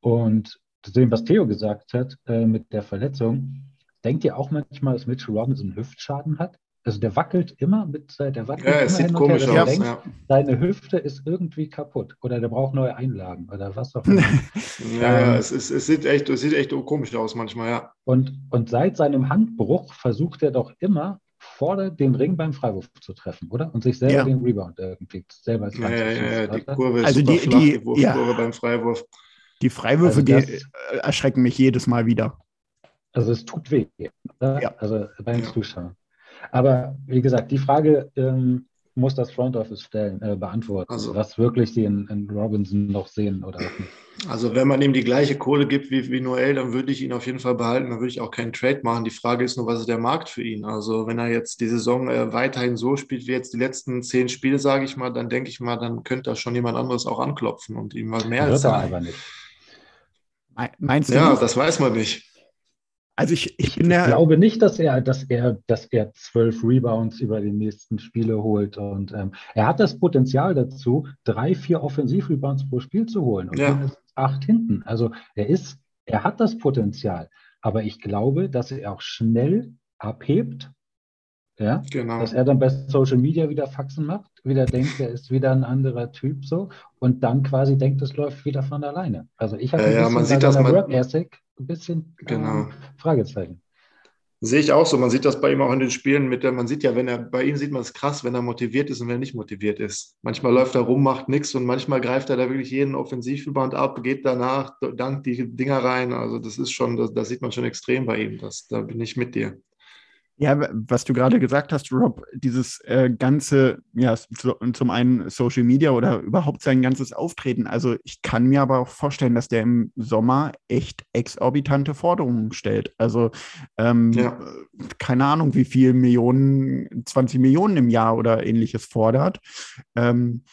Und zu dem, was Theo gesagt hat äh, mit der Verletzung, denkt ihr auch manchmal, dass Mitchell Robinson Hüftschaden hat? Also der wackelt immer mit, der wackelt ja, es sieht komisch her, aus. Denkt, ja. Seine Hüfte ist irgendwie kaputt oder der braucht neue Einlagen oder was auch immer. ja, ähm, es, ist, es, sieht echt, es sieht echt komisch aus manchmal, ja. Und, und seit seinem Handbruch versucht er doch immer vor den Ring beim Freiwurf zu treffen, oder? Und sich selber ja. den Rebound irgendwie selber als ja, ja, ja, die Kurve ist also die, flach, die, die Wurfkurve beim Freiwurf. Die Freiwürfe also das, erschrecken mich jedes Mal wieder. Also es tut weh, ja. also beim Zuschauen. Aber wie gesagt, die Frage ähm, muss das Front Office stellen, äh, beantworten, also, was wirklich sie in, in, Robinson noch sehen oder auch nicht. Also wenn man ihm die gleiche Kohle gibt wie, wie Noel, dann würde ich ihn auf jeden Fall behalten, dann würde ich auch keinen Trade machen. Die Frage ist nur, was ist der Markt für ihn? Also wenn er jetzt die Saison äh, weiterhin so spielt wie jetzt die letzten zehn Spiele, sage ich mal, dann denke ich mal, dann könnte da schon jemand anderes auch anklopfen und ihm was mehr als sagen. aber nicht. Meinst du? Ja, das weiß man nicht. Also ich, ich ich glaube nicht, dass er, dass er, dass er zwölf Rebounds über die nächsten Spiele holt. Und ähm, er hat das Potenzial dazu, drei, vier Offensivrebounds pro Spiel zu holen. Und ja. dann ist acht hinten. Also er ist, er hat das Potenzial. Aber ich glaube, dass er auch schnell abhebt. Ja, genau. dass er dann bei Social Media wieder Faxen macht, wieder denkt, er ist wieder ein anderer Typ so und dann quasi denkt, es läuft wieder von alleine. Also ich habe ja, ja, man sieht das Work Ethic ein bisschen genau. ähm, Fragezeichen. Sehe ich auch so. Man sieht das bei ihm auch in den Spielen mit der, man sieht ja, wenn er, bei ihm sieht man es krass, wenn er motiviert ist und wenn er nicht motiviert ist. Manchmal läuft er rum, macht nichts und manchmal greift er da wirklich jeden Offensivverband ab, geht danach, dankt die Dinger rein. Also das ist schon, das, das sieht man schon extrem bei ihm. Das, da bin ich mit dir. Ja, was du gerade gesagt hast, Rob, dieses äh, ganze, ja, so, zum einen Social Media oder überhaupt sein ganzes Auftreten. Also ich kann mir aber auch vorstellen, dass der im Sommer echt exorbitante Forderungen stellt. Also ähm, ja. keine Ahnung, wie viel Millionen, 20 Millionen im Jahr oder ähnliches fordert. Ähm,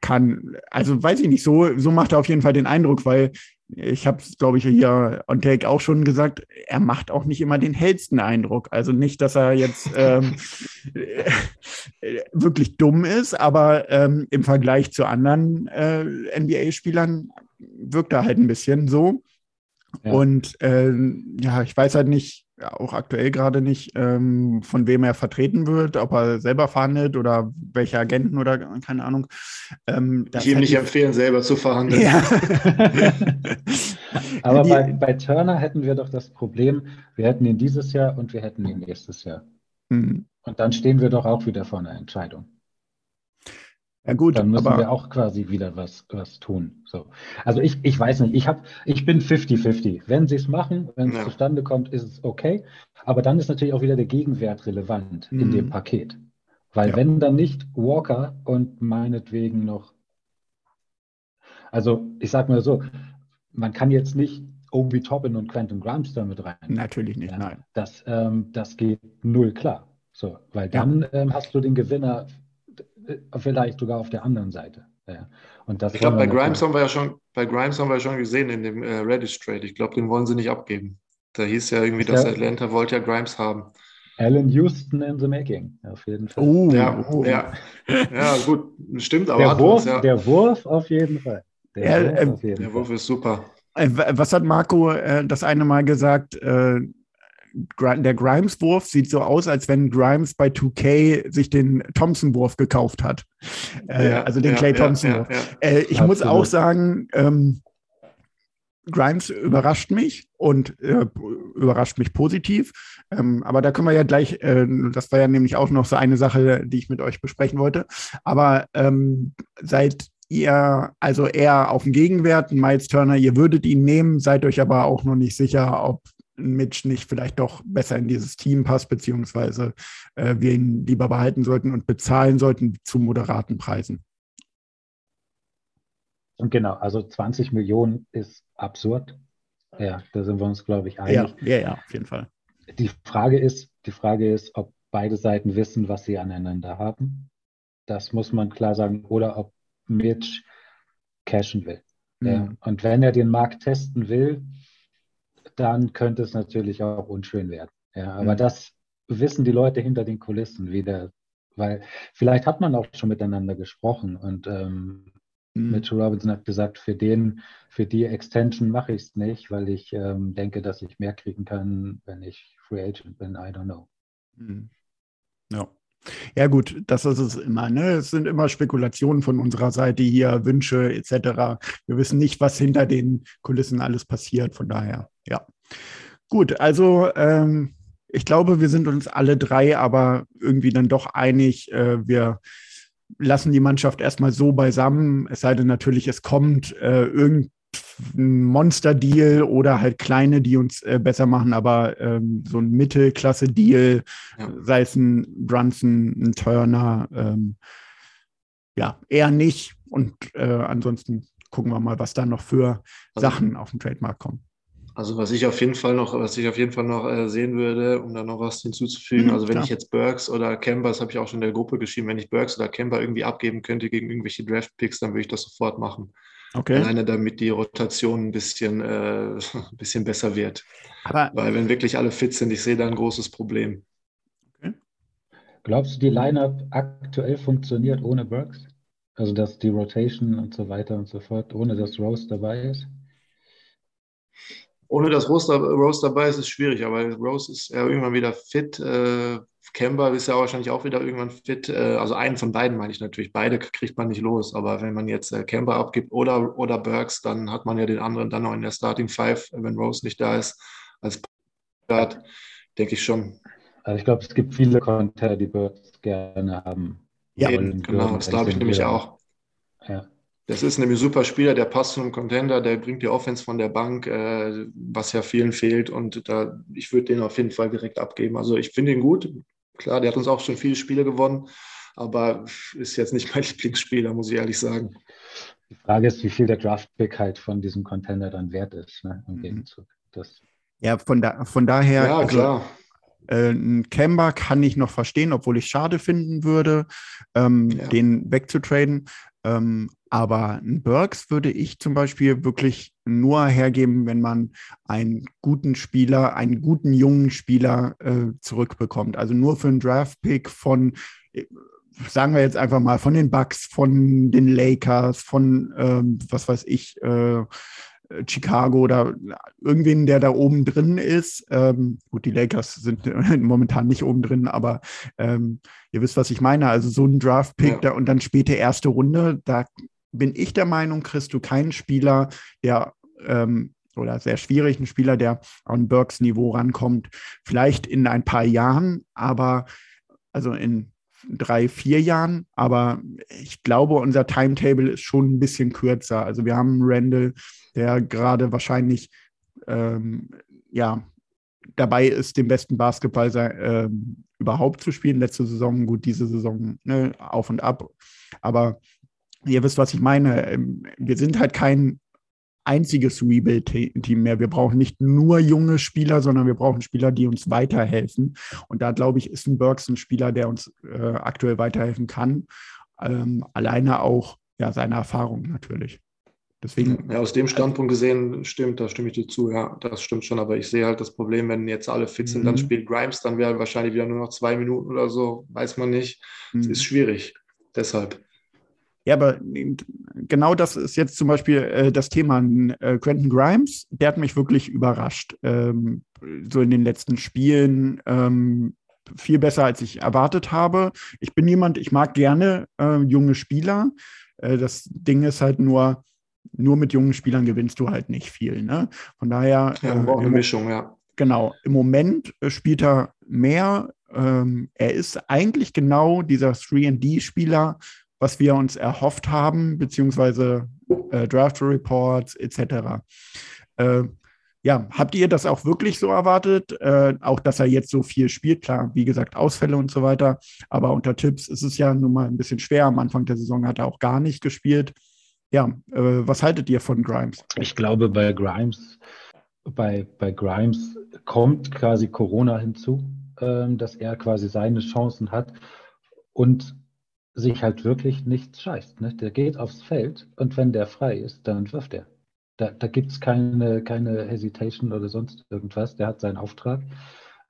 kann, also weiß ich nicht, so, so macht er auf jeden Fall den Eindruck, weil ich habe es, glaube ich, hier on Take auch schon gesagt, er macht auch nicht immer den hellsten Eindruck. Also nicht, dass er jetzt ähm, wirklich dumm ist, aber ähm, im Vergleich zu anderen äh, NBA-Spielern wirkt er halt ein bisschen so. Ja. Und äh, ja, ich weiß halt nicht, auch aktuell gerade nicht, ähm, von wem er vertreten wird, ob er selber verhandelt oder welche Agenten oder keine Ahnung. Ähm, ich ihm nicht empfehlen, selber zu verhandeln. Ja. Aber bei, bei, Turner hätten wir doch das Problem, wir hätten ihn dieses Jahr und wir hätten ihn nächstes Jahr. Mhm. Und dann stehen wir doch auch wieder vor einer Entscheidung. Ja gut, dann müssen wir auch quasi wieder was, was tun. So. Also ich, ich weiß nicht, ich, hab, ich bin 50-50. Wenn sie es machen, wenn es ja. zustande kommt, ist es okay. Aber dann ist natürlich auch wieder der Gegenwert relevant mhm. in dem Paket. Weil ja. wenn dann nicht Walker und meinetwegen noch, also ich sag mal so, man kann jetzt nicht Obi Toppin und Quentin Grimes damit rein. Natürlich nicht, ja, nein. Das, ähm, das geht null klar. So, weil dann ähm, hast du den Gewinner vielleicht sogar auf der anderen Seite. Ja. Und das ich glaube, bei Grimes haben wir ja schon, bei Grimes haben wir ja schon gesehen in dem äh, Reddish Trade. Ich glaube, den wollen sie nicht abgeben. Da hieß ja irgendwie, dass ja. Atlanta wollte ja Grimes haben. Alan Houston in the making, auf jeden Fall. Oh, ja, oh. ja. ja, gut, stimmt, aber der Wurf, ja. der Wurf auf jeden Fall. Der, ja, Wurf, äh, auf jeden der Fall. Wurf ist super. Äh, was hat Marco äh, das eine Mal gesagt? Äh, der Grimes-Wurf sieht so aus, als wenn Grimes bei 2K sich den Thompson-Wurf gekauft hat. Äh, ja, also den ja, Clay Thompson-Wurf. Ja, äh, ich Absolut. muss auch sagen, ähm, Grimes überrascht mich und äh, überrascht mich positiv. Ähm, aber da können wir ja gleich, äh, das war ja nämlich auch noch so eine Sache, die ich mit euch besprechen wollte. Aber ähm, seit ihr, also eher auf den Gegenwert, Miles Turner, ihr würdet ihn nehmen, seid euch aber auch noch nicht sicher, ob Mitch nicht vielleicht doch besser in dieses Team passt, beziehungsweise äh, wir ihn lieber behalten sollten und bezahlen sollten zu moderaten Preisen. Und genau, also 20 Millionen ist absurd. Ja, da sind wir uns, glaube ich, einig. Ja, ja, ja, auf jeden Fall. Die Frage ist, die Frage ist, ob beide Seiten wissen, was sie aneinander haben. Das muss man klar sagen. Oder ob Mitch cashen will. Mhm. Ja. Und wenn er den Markt testen will, dann könnte es natürlich auch unschön werden. Ja, aber mhm. das wissen die Leute hinter den Kulissen wieder, weil vielleicht hat man auch schon miteinander gesprochen und ähm, mhm. Mitchell Robinson hat gesagt, für den, für die Extension mache ich es nicht, weil ich ähm, denke, dass ich mehr kriegen kann, wenn ich Free Agent bin. I don't know. Mhm. Ja. Ja, gut, das ist es immer. Ne? Es sind immer Spekulationen von unserer Seite hier, Wünsche etc. Wir wissen nicht, was hinter den Kulissen alles passiert. Von daher, ja. Gut, also ähm, ich glaube, wir sind uns alle drei aber irgendwie dann doch einig. Äh, wir lassen die Mannschaft erstmal so beisammen, es sei denn natürlich, es kommt äh, irgend ein Monster-Deal oder halt kleine, die uns äh, besser machen, aber ähm, so ein Mittelklasse-Deal, ja. sei es ein Brunson, ein Turner, ähm, ja, eher nicht. Und äh, ansonsten gucken wir mal, was da noch für also, Sachen auf dem Trademark kommen. Also was ich auf jeden Fall noch, was ich auf jeden Fall noch äh, sehen würde, um da noch was hinzuzufügen, mhm, also wenn klar. ich jetzt Burks oder Kemba, das habe ich auch schon in der Gruppe geschrieben, wenn ich Burks oder Kemba irgendwie abgeben könnte gegen irgendwelche Draft-Picks, dann würde ich das sofort machen. Okay. Alleine damit die Rotation ein bisschen, äh, ein bisschen besser wird. Aber Weil wenn wirklich alle fit sind, ich sehe da ein großes Problem. Okay. Glaubst du, die Lineup aktuell funktioniert ohne Burks? Also dass die Rotation und so weiter und so fort, ohne dass Rose dabei ist? Ohne dass Rose, Rose dabei ist, ist schwierig, aber Rose ist ja irgendwann wieder fit. Äh, Kemba ist ja wahrscheinlich auch wieder irgendwann fit. Äh, also einen von beiden meine ich natürlich. Beide kriegt man nicht los. Aber wenn man jetzt äh, Kemba abgibt oder, oder Burks, dann hat man ja den anderen dann noch in der Starting Five, wenn Rose nicht da ist. Als Guard, denke ich schon. Also ich glaube, es gibt viele Container, die Burks gerne haben. Ja, Eben, genau, das glaube ich nämlich auch. Ja. Das ist nämlich ein super Spieler, der passt zu einem Contender, der bringt die Offense von der Bank, äh, was ja vielen fehlt. Und da, ich würde den auf jeden Fall direkt abgeben. Also ich finde ihn gut. Klar, der hat uns auch schon viele Spiele gewonnen, aber ist jetzt nicht mein Lieblingsspieler, muss ich ehrlich sagen. Die Frage ist, wie viel der Draftpick halt von diesem Contender dann wert ist, ne, im mhm. Gegenzug. Das ja, von, da, von daher. Ja, also, klar. Äh, ein Kemba kann ich noch verstehen, obwohl ich schade finden würde, ähm, ja. den wegzutraden. Ähm, aber ein Burks würde ich zum Beispiel wirklich nur hergeben, wenn man einen guten Spieler, einen guten jungen Spieler äh, zurückbekommt. Also nur für einen Draft-Pick von, äh, sagen wir jetzt einfach mal, von den Bucks, von den Lakers, von, ähm, was weiß ich, äh, Chicago oder irgendwen, der da oben drin ist. Ähm, gut, die Lakers sind momentan nicht oben drin, aber ähm, ihr wisst, was ich meine. Also so ein Draft-Pick ja. und dann späte erste Runde, da bin ich der Meinung, kriegst du keinen Spieler, der ähm, oder sehr schwierig, ein Spieler, der an Burks Niveau rankommt. Vielleicht in ein paar Jahren, aber also in drei, vier Jahren, aber ich glaube, unser Timetable ist schon ein bisschen kürzer. Also wir haben Randall, der gerade wahrscheinlich ähm, ja dabei ist, den besten Basketball äh, überhaupt zu spielen. Letzte Saison, gut, diese Saison ne, auf und ab. Aber ihr wisst, was ich meine. Ähm, wir sind halt kein einziges Rebuild-Team mehr. Wir brauchen nicht nur junge Spieler, sondern wir brauchen Spieler, die uns weiterhelfen. Und da glaube ich, ist ein Burks ein Spieler, der uns äh, aktuell weiterhelfen kann. Ähm, alleine auch ja, seine Erfahrung natürlich. Deswegen, ja, aus dem Standpunkt gesehen stimmt, da stimme ich dir zu, ja, das stimmt schon, aber ich sehe halt das Problem, wenn jetzt alle fit sind, mhm. dann spielt Grimes, dann wäre wahrscheinlich wieder nur noch zwei Minuten oder so, weiß man nicht. Es mhm. ist schwierig, deshalb. Ja, aber genau das ist jetzt zum Beispiel äh, das Thema. Äh, Quentin Grimes, der hat mich wirklich überrascht. Ähm, so in den letzten Spielen. Ähm, viel besser, als ich erwartet habe. Ich bin jemand, ich mag gerne äh, junge Spieler. Äh, das Ding ist halt nur, nur mit jungen Spielern gewinnst du halt nicht viel. Ne? Von daher. Ja, äh, auch eine Mischung, ja. Genau. Im Moment äh, spielt er mehr. Ähm, er ist eigentlich genau dieser 3D-Spieler, was wir uns erhofft haben, beziehungsweise äh, Draft Reports etc. Äh, ja, habt ihr das auch wirklich so erwartet? Äh, auch, dass er jetzt so viel spielt, klar, wie gesagt, Ausfälle und so weiter. Aber unter Tipps ist es ja nun mal ein bisschen schwer. Am Anfang der Saison hat er auch gar nicht gespielt. Ja, äh, was haltet ihr von Grimes? Ich glaube, bei Grimes, bei, bei Grimes kommt quasi Corona hinzu, ähm, dass er quasi seine Chancen hat. Und sich halt wirklich nichts scheißt. Ne? Der geht aufs Feld und wenn der frei ist, dann wirft er. Da, da gibt es keine, keine Hesitation oder sonst irgendwas. Der hat seinen Auftrag,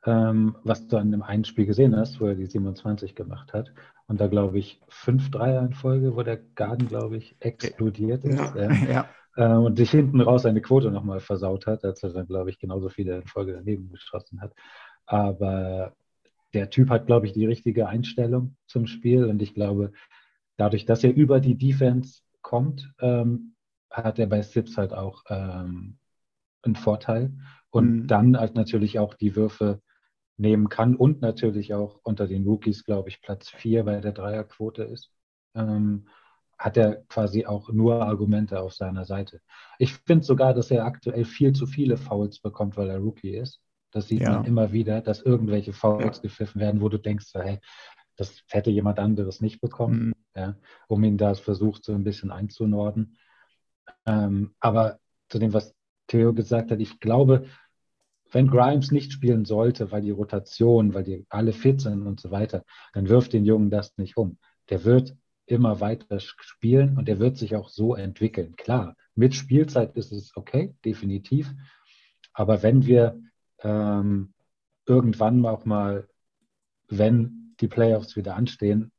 ähm, was du an dem einen Spiel gesehen hast, wo er die 27 gemacht hat. Und da glaube ich fünf Dreier in Folge, wo der Garden, glaube ich, explodiert ist. Ja, ja. ja. Äh, und sich hinten raus seine Quote nochmal versaut hat, als er dann, glaube ich, genauso viele in Folge daneben geschossen hat. Aber der Typ hat, glaube ich, die richtige Einstellung zum Spiel und ich glaube, dadurch, dass er über die Defense kommt, ähm, hat er bei Sips halt auch ähm, einen Vorteil und mhm. dann halt natürlich auch die Würfe nehmen kann und natürlich auch unter den Rookies, glaube ich, Platz 4 bei der Dreierquote ist. Ähm, hat er quasi auch nur Argumente auf seiner Seite. Ich finde sogar, dass er aktuell viel zu viele Fouls bekommt, weil er Rookie ist. Das sieht ja. man immer wieder, dass irgendwelche Fouls ja. gepfiffen werden, wo du denkst, hey, das hätte jemand anderes nicht bekommen, mhm. ja, um ihn da versucht, so ein bisschen einzunorden. Ähm, aber zu dem, was Theo gesagt hat, ich glaube, wenn Grimes nicht spielen sollte, weil die Rotation, weil die alle fit sind und so weiter, dann wirft den Jungen das nicht um. Der wird immer weiter spielen und der wird sich auch so entwickeln. Klar, mit Spielzeit ist es okay, definitiv. Aber wenn wir ähm, irgendwann auch mal, wenn die Playoffs wieder anstehen,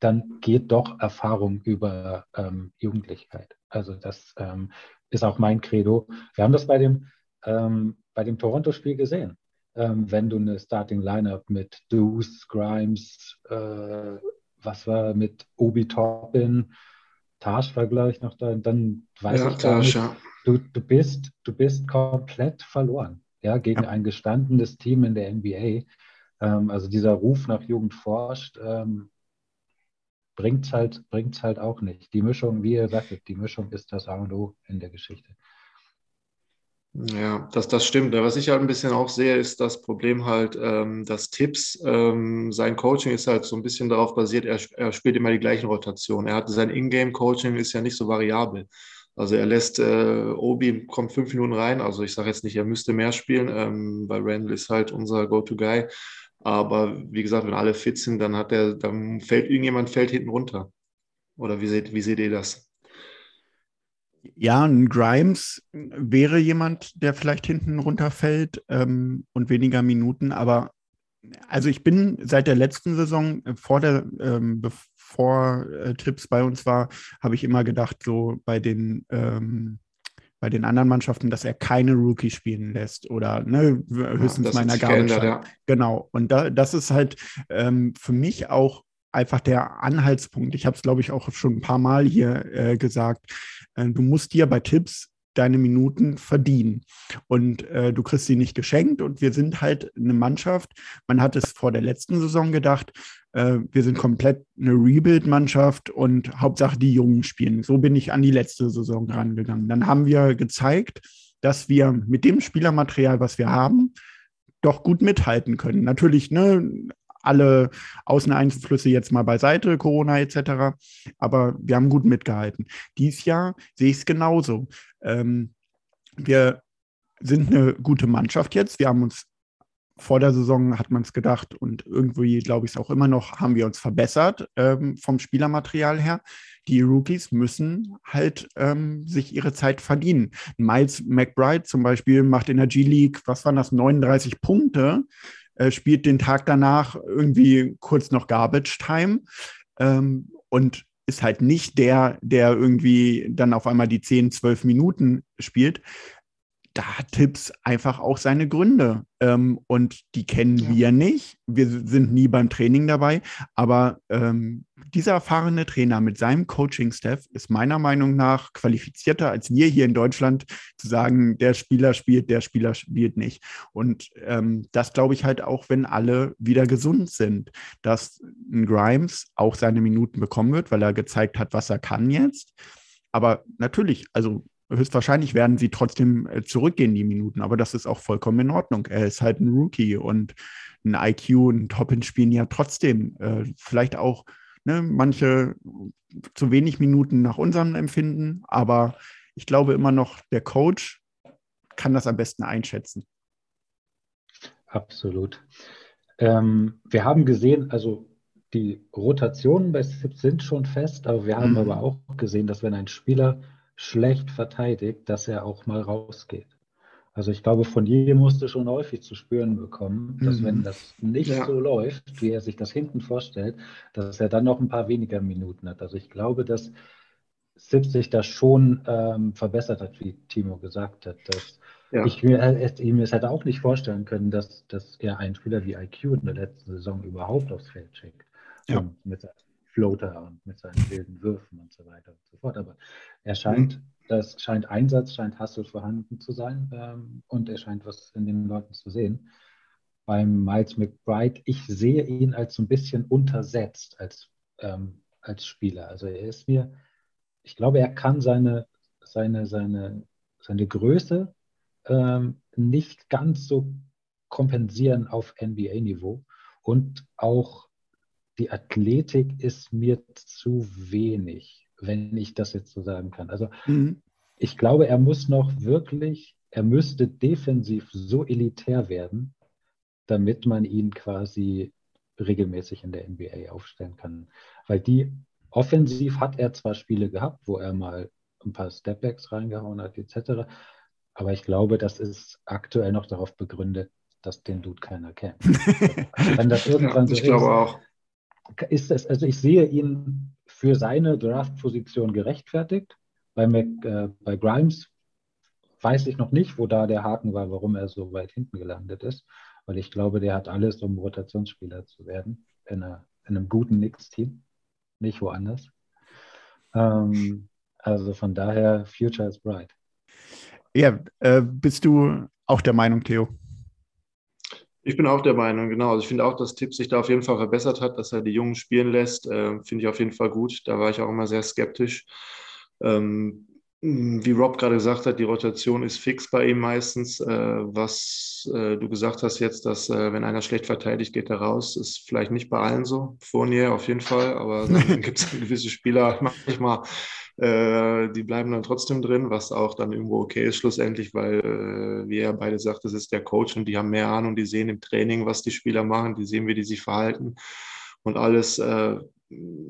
dann geht doch Erfahrung über ähm, Jugendlichkeit. Also das ähm, ist auch mein Credo. Wir haben das bei dem, ähm, bei dem Toronto-Spiel gesehen. Ähm, wenn du eine Starting Lineup mit Deuce, Grimes, äh, was war mit Obi Toppin, Tash war, glaube ich, noch da, dann weiß ja, ich gar Tash, nicht. Ja. Du, du, bist, du bist komplett verloren ja, gegen ja. ein gestandenes Team in der NBA. Ähm, also dieser Ruf nach Jugend forscht ähm, bringt es halt, bringt's halt auch nicht. Die Mischung, wie ihr sagtet, die Mischung ist das A und O in der Geschichte. Ja, das, das stimmt. Was ich halt ein bisschen auch sehe, ist das Problem halt, ähm, dass Tipps, ähm, sein Coaching ist halt so ein bisschen darauf basiert, er, er spielt immer die gleichen Rotationen. Er hat sein Ingame-Coaching ist ja nicht so variabel. Also er lässt, äh, Obi kommt fünf Minuten rein, also ich sage jetzt nicht, er müsste mehr spielen, ähm, weil Randall ist halt unser Go-To-Guy. Aber wie gesagt, wenn alle fit sind, dann hat er, dann fällt irgendjemand fällt hinten runter. Oder wie seht, wie seht ihr das? Ja, ein Grimes wäre jemand, der vielleicht hinten runterfällt ähm, und weniger Minuten, aber also ich bin seit der letzten Saison, äh, vor der, ähm, äh, Tipps bei uns war, habe ich immer gedacht, so bei den ähm, bei den anderen Mannschaften, dass er keine Rookie spielen lässt oder ne, höchstens ja, meiner Garbage. Ja. Genau. Und da, das ist halt ähm, für mich auch einfach der Anhaltspunkt. Ich habe es, glaube ich, auch schon ein paar Mal hier äh, gesagt. Äh, du musst dir bei Tipps deine Minuten verdienen. Und äh, du kriegst sie nicht geschenkt. Und wir sind halt eine Mannschaft. Man hat es vor der letzten Saison gedacht, äh, wir sind komplett eine Rebuild-Mannschaft und Hauptsache die Jungen spielen. So bin ich an die letzte Saison rangegangen. Dann haben wir gezeigt, dass wir mit dem Spielermaterial, was wir haben, doch gut mithalten können. Natürlich, ne, alle Außeneinflüsse jetzt mal beiseite, Corona etc. Aber wir haben gut mitgehalten. Dies Jahr sehe ich es genauso. Ähm, wir sind eine gute Mannschaft jetzt. Wir haben uns vor der Saison, hat man es gedacht, und irgendwie glaube ich es auch immer noch, haben wir uns verbessert ähm, vom Spielermaterial her. Die Rookies müssen halt ähm, sich ihre Zeit verdienen. Miles McBride zum Beispiel macht in der G-League, was waren das, 39 Punkte äh, spielt den Tag danach irgendwie kurz noch Garbage Time ähm, und ist halt nicht der, der irgendwie dann auf einmal die 10, 12 Minuten spielt, da hat Tipps einfach auch seine Gründe. Ähm, und die kennen ja. wir nicht. Wir sind nie beim Training dabei. Aber ähm, dieser erfahrene Trainer mit seinem Coaching-Staff ist meiner Meinung nach qualifizierter als wir hier in Deutschland zu sagen, der Spieler spielt, der Spieler spielt nicht. Und ähm, das glaube ich halt auch, wenn alle wieder gesund sind, dass ein Grimes auch seine Minuten bekommen wird, weil er gezeigt hat, was er kann jetzt. Aber natürlich, also höchstwahrscheinlich werden sie trotzdem äh, zurückgehen, die Minuten, aber das ist auch vollkommen in Ordnung. Er ist halt ein Rookie und ein IQ und ein Top spielen ja trotzdem äh, vielleicht auch ne, manche zu wenig Minuten nach unserem Empfinden, aber ich glaube immer noch, der Coach kann das am besten einschätzen. Absolut. Ähm, wir haben gesehen, also die Rotationen bei SIP sind schon fest, aber wir haben mhm. aber auch gesehen, dass wenn ein Spieler schlecht verteidigt, dass er auch mal rausgeht. Also ich glaube, von jedem musste schon häufig zu spüren bekommen, dass mhm. wenn das nicht ja. so läuft, wie er sich das hinten vorstellt, dass er dann noch ein paar weniger Minuten hat. Also ich glaube, dass Sipp sich da schon ähm, verbessert hat, wie Timo gesagt hat. Dass ja. ich mir, äh, mir es hätte auch nicht vorstellen können, dass, dass er einen Spieler wie IQ in der letzten Saison überhaupt aufs Feld schickt. Ja. Mit, Floater und mit seinen wilden Würfen und so weiter und so fort. Aber er scheint, mhm. das scheint Einsatz, scheint Hustle vorhanden zu sein ähm, und er scheint was in den Leuten zu sehen. Beim Miles McBride, ich sehe ihn als so ein bisschen untersetzt als, ähm, als Spieler. Also er ist mir, ich glaube, er kann seine, seine, seine, seine Größe ähm, nicht ganz so kompensieren auf NBA-Niveau und auch die Athletik ist mir zu wenig, wenn ich das jetzt so sagen kann. Also mhm. ich glaube, er muss noch wirklich, er müsste defensiv so elitär werden, damit man ihn quasi regelmäßig in der NBA aufstellen kann. Weil die offensiv hat er zwar Spiele gehabt, wo er mal ein paar Stepbacks reingehauen hat, etc. Aber ich glaube, das ist aktuell noch darauf begründet, dass den Dude keiner kennt. Wenn das irgendwann ja, ich so glaube ist, auch ist es, also ich sehe ihn für seine Draft-Position gerechtfertigt. Bei, Mac, äh, bei Grimes weiß ich noch nicht, wo da der Haken war, warum er so weit hinten gelandet ist. Weil ich glaube, der hat alles, um Rotationsspieler zu werden in, einer, in einem guten Knicks-Team, nicht woanders. Ähm, also von daher, Future is bright. Ja, äh, bist du auch der Meinung, Theo? Ich bin auch der Meinung, genau. Also ich finde auch, dass Tipp sich da auf jeden Fall verbessert hat, dass er die Jungen spielen lässt. Äh, finde ich auf jeden Fall gut. Da war ich auch immer sehr skeptisch. Ähm, wie Rob gerade gesagt hat, die Rotation ist fix bei ihm meistens. Äh, was äh, du gesagt hast jetzt, dass äh, wenn einer schlecht verteidigt, geht er raus, ist vielleicht nicht bei allen so. Fournier auf jeden Fall, aber dann gibt es gewisse Spieler manchmal, äh, die bleiben dann trotzdem drin, was auch dann irgendwo okay ist schlussendlich, weil, äh, wie er beide sagt, das ist der Coach und die haben mehr Ahnung, die sehen im Training, was die Spieler machen, die sehen, wie die sich verhalten und alles. Äh,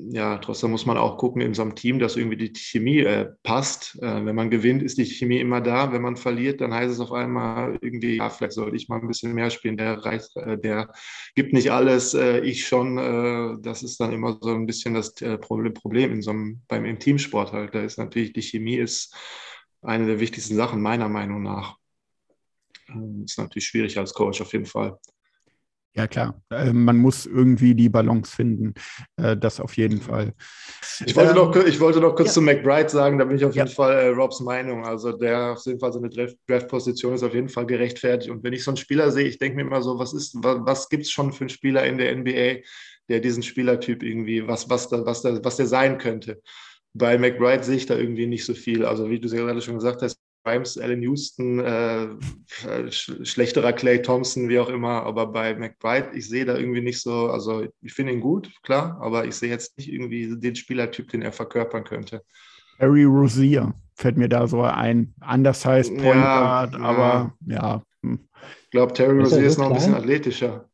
ja, trotzdem muss man auch gucken in so einem Team, dass irgendwie die Chemie äh, passt. Äh, wenn man gewinnt, ist die Chemie immer da. Wenn man verliert, dann heißt es auf einmal irgendwie, ja, vielleicht sollte ich mal ein bisschen mehr spielen. Der reicht, äh, der gibt nicht alles, äh, ich schon. Äh, das ist dann immer so ein bisschen das äh, Problem in so einem, beim im Teamsport halt. Da ist natürlich die Chemie ist eine der wichtigsten Sachen meiner Meinung nach. Ist natürlich schwierig als Coach auf jeden Fall. Ja, klar. Äh, man muss irgendwie die Balance finden. Äh, das auf jeden Fall. Ich wollte, ähm, noch, ich wollte noch kurz ja. zu McBride sagen, da bin ich auf jeden Fall äh, Robs Meinung. Also der auf jeden Fall seine Draft-Position ist auf jeden Fall gerechtfertigt. Und wenn ich so einen Spieler sehe, ich denke mir immer so, was ist, was, was gibt es schon für einen Spieler in der NBA, der diesen Spielertyp irgendwie, was, was, da, was, da, was der sein könnte. Bei McBride sehe ich da irgendwie nicht so viel. Also wie du gerade schon gesagt hast, Grimes, Allen Houston, äh, sch schlechterer Clay Thompson, wie auch immer, aber bei McBride, ich sehe da irgendwie nicht so, also ich finde ihn gut, klar, aber ich sehe jetzt nicht irgendwie den Spielertyp, den er verkörpern könnte. Harry Rosier fällt mir da so ein. Undersized Point ja, Guard, aber ja. Hm. Ich glaube, Terry Rosier ist noch ein bisschen athletischer.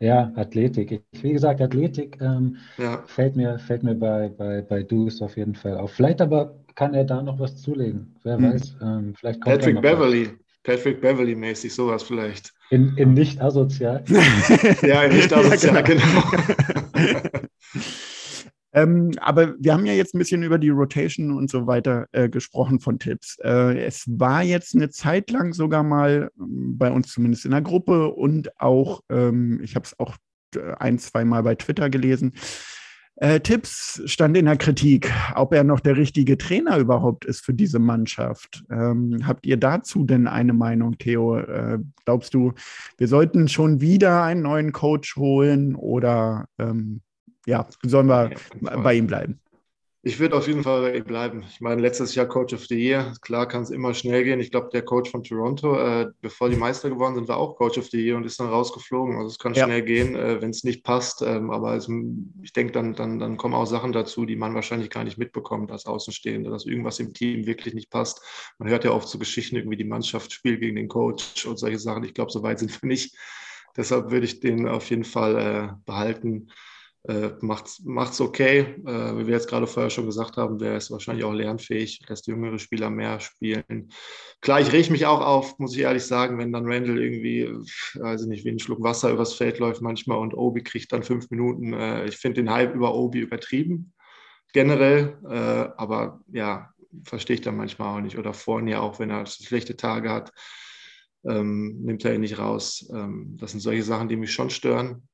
Ja, Athletik. Ich, wie gesagt, Athletik ähm, ja. fällt mir, fällt mir bei, bei, bei Deuce auf jeden Fall auf. Vielleicht aber kann er da noch was zulegen. Wer hm. weiß. Ähm, vielleicht kommt Patrick Beverly. Was. Patrick Beverly-mäßig, sowas vielleicht. In, in nicht asozial. ja, in nicht asozial, ja, genau. genau. ähm, aber wir haben ja jetzt ein bisschen über die Rotation und so weiter äh, gesprochen von Tipps. Äh, es war jetzt eine Zeit lang sogar mal ähm, bei uns zumindest in der Gruppe und auch, ähm, ich habe es auch äh, ein, zwei Mal bei Twitter gelesen, äh, Tipps stand in der Kritik, ob er noch der richtige Trainer überhaupt ist für diese Mannschaft. Ähm, habt ihr dazu denn eine Meinung, Theo? Äh, glaubst du, wir sollten schon wieder einen neuen Coach holen oder ähm, ja, sollen wir bei ihm bleiben? Ich würde auf jeden Fall bei ihm bleiben. Ich meine, letztes Jahr Coach of the Year. Klar kann es immer schnell gehen. Ich glaube, der Coach von Toronto, äh, bevor die Meister geworden sind, war auch Coach of the Year und ist dann rausgeflogen. Also es kann ja. schnell gehen, äh, wenn es nicht passt. Ähm, aber es, ich denke, dann, dann, dann kommen auch Sachen dazu, die man wahrscheinlich gar nicht mitbekommt als Außenstehender, dass irgendwas im Team wirklich nicht passt. Man hört ja oft so Geschichten, irgendwie die Mannschaft spielt gegen den Coach und solche Sachen. Ich glaube, so weit sind wir nicht. Deshalb würde ich den auf jeden Fall äh, behalten äh, macht es okay. Äh, wie wir jetzt gerade vorher schon gesagt haben, der ist wahrscheinlich auch lernfähig, lässt jüngere Spieler mehr spielen. Klar, ich rege mich auch auf, muss ich ehrlich sagen, wenn dann Randall irgendwie, weiß ich nicht, wie ein Schluck Wasser übers Feld läuft manchmal und Obi kriegt dann fünf Minuten. Äh, ich finde den Hype über Obi übertrieben, generell. Äh, aber ja, verstehe ich dann manchmal auch nicht. Oder vorhin ja auch, wenn er schlechte Tage hat. Ähm, nimmt er ihn nicht raus. Ähm, das sind solche Sachen, die mich schon stören.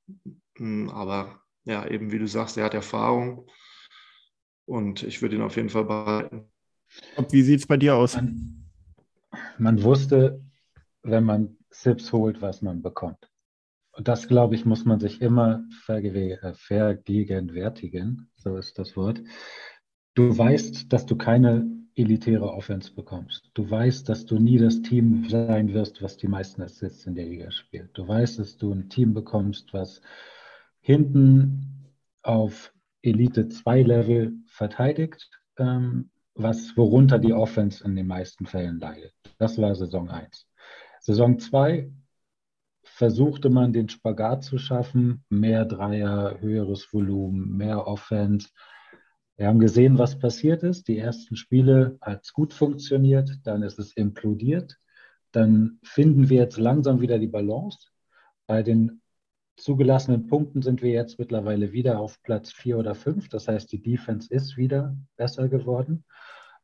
Hm, aber ja, eben wie du sagst, er hat Erfahrung und ich würde ihn auf jeden Fall behalten. Wie sieht es bei dir aus? Man, man, wusste, wenn man Sips holt, was man bekommt. Und das, glaube ich, muss man sich immer äh, vergegenwärtigen, so ist das Wort. Du weißt, dass du keine elitäre Offense bekommst. Du weißt, dass du nie das Team sein wirst, was die meisten Assists in der Liga spielt. Du weißt, dass du ein Team bekommst, was hinten auf Elite 2 Level verteidigt, ähm, was worunter die Offense in den meisten Fällen leidet. Das war Saison 1. Saison 2 versuchte man den Spagat zu schaffen, mehr Dreier, höheres Volumen, mehr Offense. Wir haben gesehen, was passiert ist. Die ersten Spiele hat es gut funktioniert, dann ist es implodiert. Dann finden wir jetzt langsam wieder die Balance. Bei den zugelassenen Punkten sind wir jetzt mittlerweile wieder auf Platz 4 oder 5. Das heißt, die Defense ist wieder besser geworden.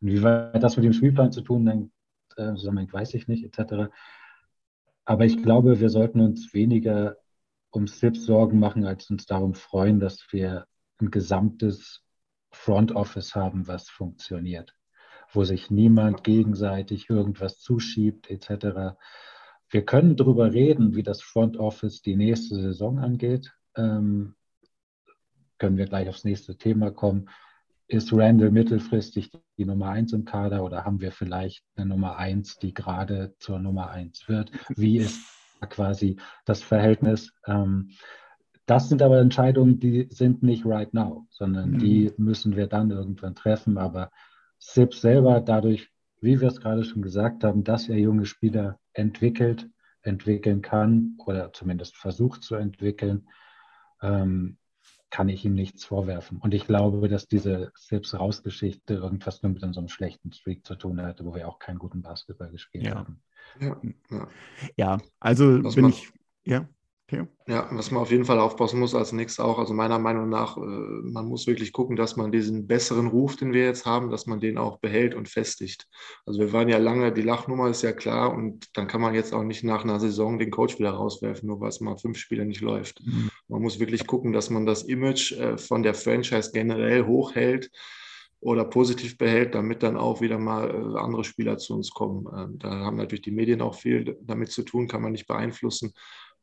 Wie weit das mit dem Spielplan zu tun hängt, äh, weiß ich nicht, etc. Aber ich glaube, wir sollten uns weniger um SIPs Sorgen machen, als uns darum freuen, dass wir ein gesamtes Front Office haben, was funktioniert, wo sich niemand gegenseitig irgendwas zuschiebt, etc wir können darüber reden, wie das Front Office die nächste Saison angeht. Ähm, können wir gleich aufs nächste Thema kommen. Ist Randall mittelfristig die Nummer eins im Kader oder haben wir vielleicht eine Nummer eins, die gerade zur Nummer eins wird? Wie ist quasi das Verhältnis? Ähm, das sind aber Entscheidungen, die sind nicht right now, sondern mhm. die müssen wir dann irgendwann treffen. Aber SIP selber, dadurch, wie wir es gerade schon gesagt haben, dass er junge Spieler entwickelt, entwickeln kann oder zumindest versucht zu entwickeln, ähm, kann ich ihm nichts vorwerfen. Und ich glaube, dass diese Sips-Rausgeschichte irgendwas nur mit unserem schlechten Streak zu tun hatte, wo wir auch keinen guten Basketball gespielt ja. haben. Ja, ja. ja also Was bin ich, ja. Okay. Ja, was man auf jeden Fall aufpassen muss als nächstes auch, also meiner Meinung nach, äh, man muss wirklich gucken, dass man diesen besseren Ruf, den wir jetzt haben, dass man den auch behält und festigt. Also wir waren ja lange, die Lachnummer ist ja klar und dann kann man jetzt auch nicht nach einer Saison den Coach wieder rauswerfen, nur weil es mal fünf Spiele nicht läuft. Mhm. Man muss wirklich gucken, dass man das Image äh, von der Franchise generell hochhält oder positiv behält, damit dann auch wieder mal äh, andere Spieler zu uns kommen. Ähm, da haben natürlich die Medien auch viel damit zu tun, kann man nicht beeinflussen.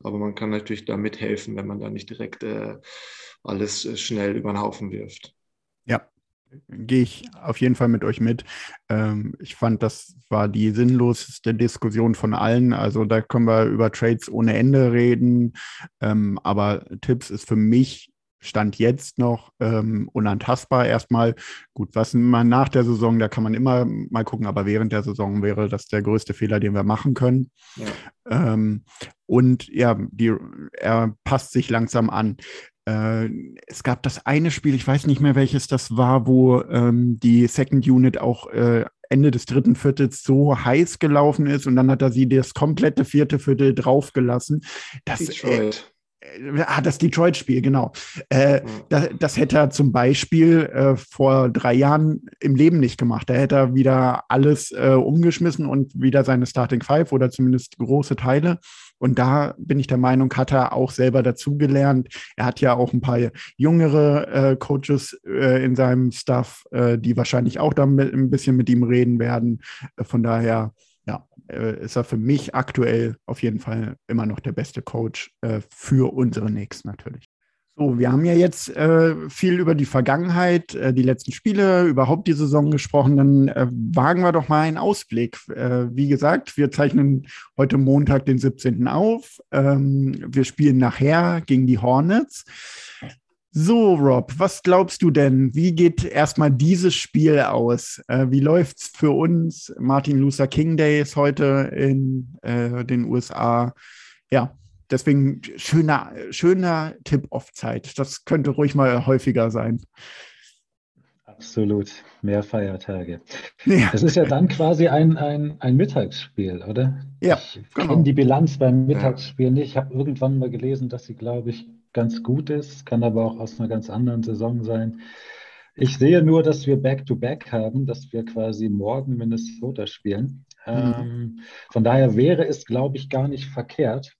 Aber man kann natürlich da mithelfen, wenn man da nicht direkt äh, alles äh, schnell über den Haufen wirft. Ja, gehe ich auf jeden Fall mit euch mit. Ähm, ich fand, das war die sinnloseste Diskussion von allen. Also da können wir über Trades ohne Ende reden. Ähm, aber Tipps ist für mich Stand jetzt noch ähm, unantastbar erstmal. Gut, was man nach der Saison, da kann man immer mal gucken, aber während der Saison wäre das der größte Fehler, den wir machen können. Ja. Ähm, und ja, die, er passt sich langsam an. Äh, es gab das eine Spiel, ich weiß nicht mehr welches das war, wo ähm, die Second Unit auch äh, Ende des dritten Viertels so heiß gelaufen ist und dann hat er sie das komplette vierte Viertel draufgelassen. Das, Detroit. Äh, äh, ah, das Detroit-Spiel, genau. Äh, mhm. das, das, hätte er zum Beispiel äh, vor drei Jahren im Leben nicht gemacht. Da hätte er wieder alles äh, umgeschmissen und wieder seine Starting Five oder zumindest große Teile. Und da bin ich der Meinung, hat er auch selber dazugelernt. Er hat ja auch ein paar jüngere äh, Coaches äh, in seinem Staff, die wahrscheinlich auch da ein bisschen mit ihm reden werden. von daher äh, ist er für mich aktuell auf jeden Fall immer noch der beste Coach äh, für unsere Knicks natürlich. So, wir haben ja jetzt äh, viel über die Vergangenheit, äh, die letzten Spiele, überhaupt die Saison gesprochen. Dann äh, wagen wir doch mal einen Ausblick. Äh, wie gesagt, wir zeichnen heute Montag, den 17. auf. Ähm, wir spielen nachher gegen die Hornets. So, Rob, was glaubst du denn? Wie geht erstmal dieses Spiel aus? Äh, wie läuft es für uns? Martin Luther King Day ist heute in äh, den USA. Ja, deswegen schöner, schöner Tipp-Off-Zeit. Das könnte ruhig mal häufiger sein. Absolut, mehr Feiertage. Ja. Das ist ja dann quasi ein, ein, ein Mittagsspiel, oder? Ja, ich genau. kenne die Bilanz beim Mittagsspiel nicht. Ich habe irgendwann mal gelesen, dass sie, glaube ich, ganz gut ist, kann aber auch aus einer ganz anderen Saison sein. Ich sehe nur, dass wir Back-to-Back -back haben, dass wir quasi morgen Minnesota spielen. Mhm. Ähm, von daher wäre es, glaube ich, gar nicht verkehrt.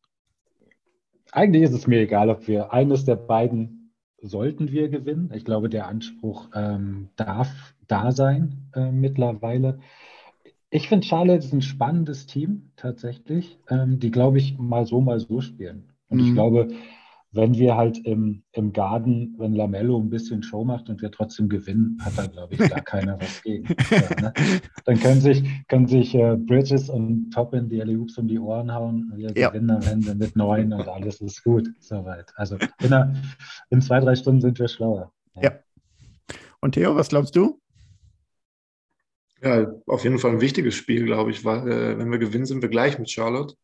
Eigentlich ist es mir egal, ob wir eines der beiden sollten wir gewinnen. Ich glaube, der Anspruch ähm, darf da sein äh, mittlerweile. Ich finde Charlotte ist ein spannendes Team tatsächlich, ähm, die, glaube ich, mal so, mal so spielen. Und mhm. ich glaube, wenn wir halt im, im Garden, wenn Lamello ein bisschen Show macht und wir trotzdem gewinnen, hat da, glaube ich, gar keiner was gegen. Ja, ne? Dann können sich, können sich äh, Bridges und Toppin die Alley um die Ohren hauen. Wir ja. gewinnen am Ende mit neun und alles ist gut. Soweit. Also in, einer, in, zwei, drei Stunden sind wir schlauer. Ja. ja. Und Theo, was glaubst du? Ja, auf jeden Fall ein wichtiges Spiel, glaube ich, weil äh, wenn wir gewinnen, sind wir gleich mit Charlotte.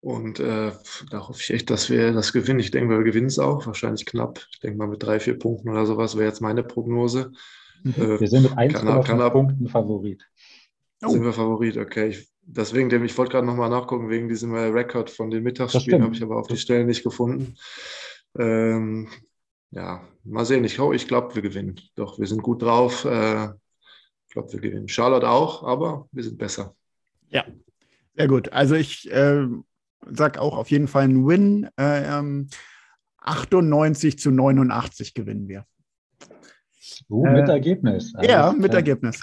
Und äh, da hoffe ich echt, dass wir das gewinnen. Ich denke, wir gewinnen es auch, wahrscheinlich knapp. Ich denke mal mit drei, vier Punkten oder sowas wäre jetzt meine Prognose. Mhm. Äh, wir sind mit 1,5 Punkten Favorit. Oh. Sind wir Favorit, okay. Ich, deswegen, ich wollte gerade nochmal nachgucken, wegen diesem äh, Rekord von den Mittagsspielen, habe ich aber auf die Stelle nicht gefunden. Ähm, ja, mal sehen. Ich, ich glaube, wir gewinnen. Doch, wir sind gut drauf. Äh, ich glaube, wir gewinnen. Charlotte auch, aber wir sind besser. Ja, sehr gut. Also ich äh, sag auch auf jeden Fall ein Win. Äh, 98 ähm, zu 89 gewinnen wir. Oh, mit äh, Ergebnis. Also, ja, mit Ergebnis.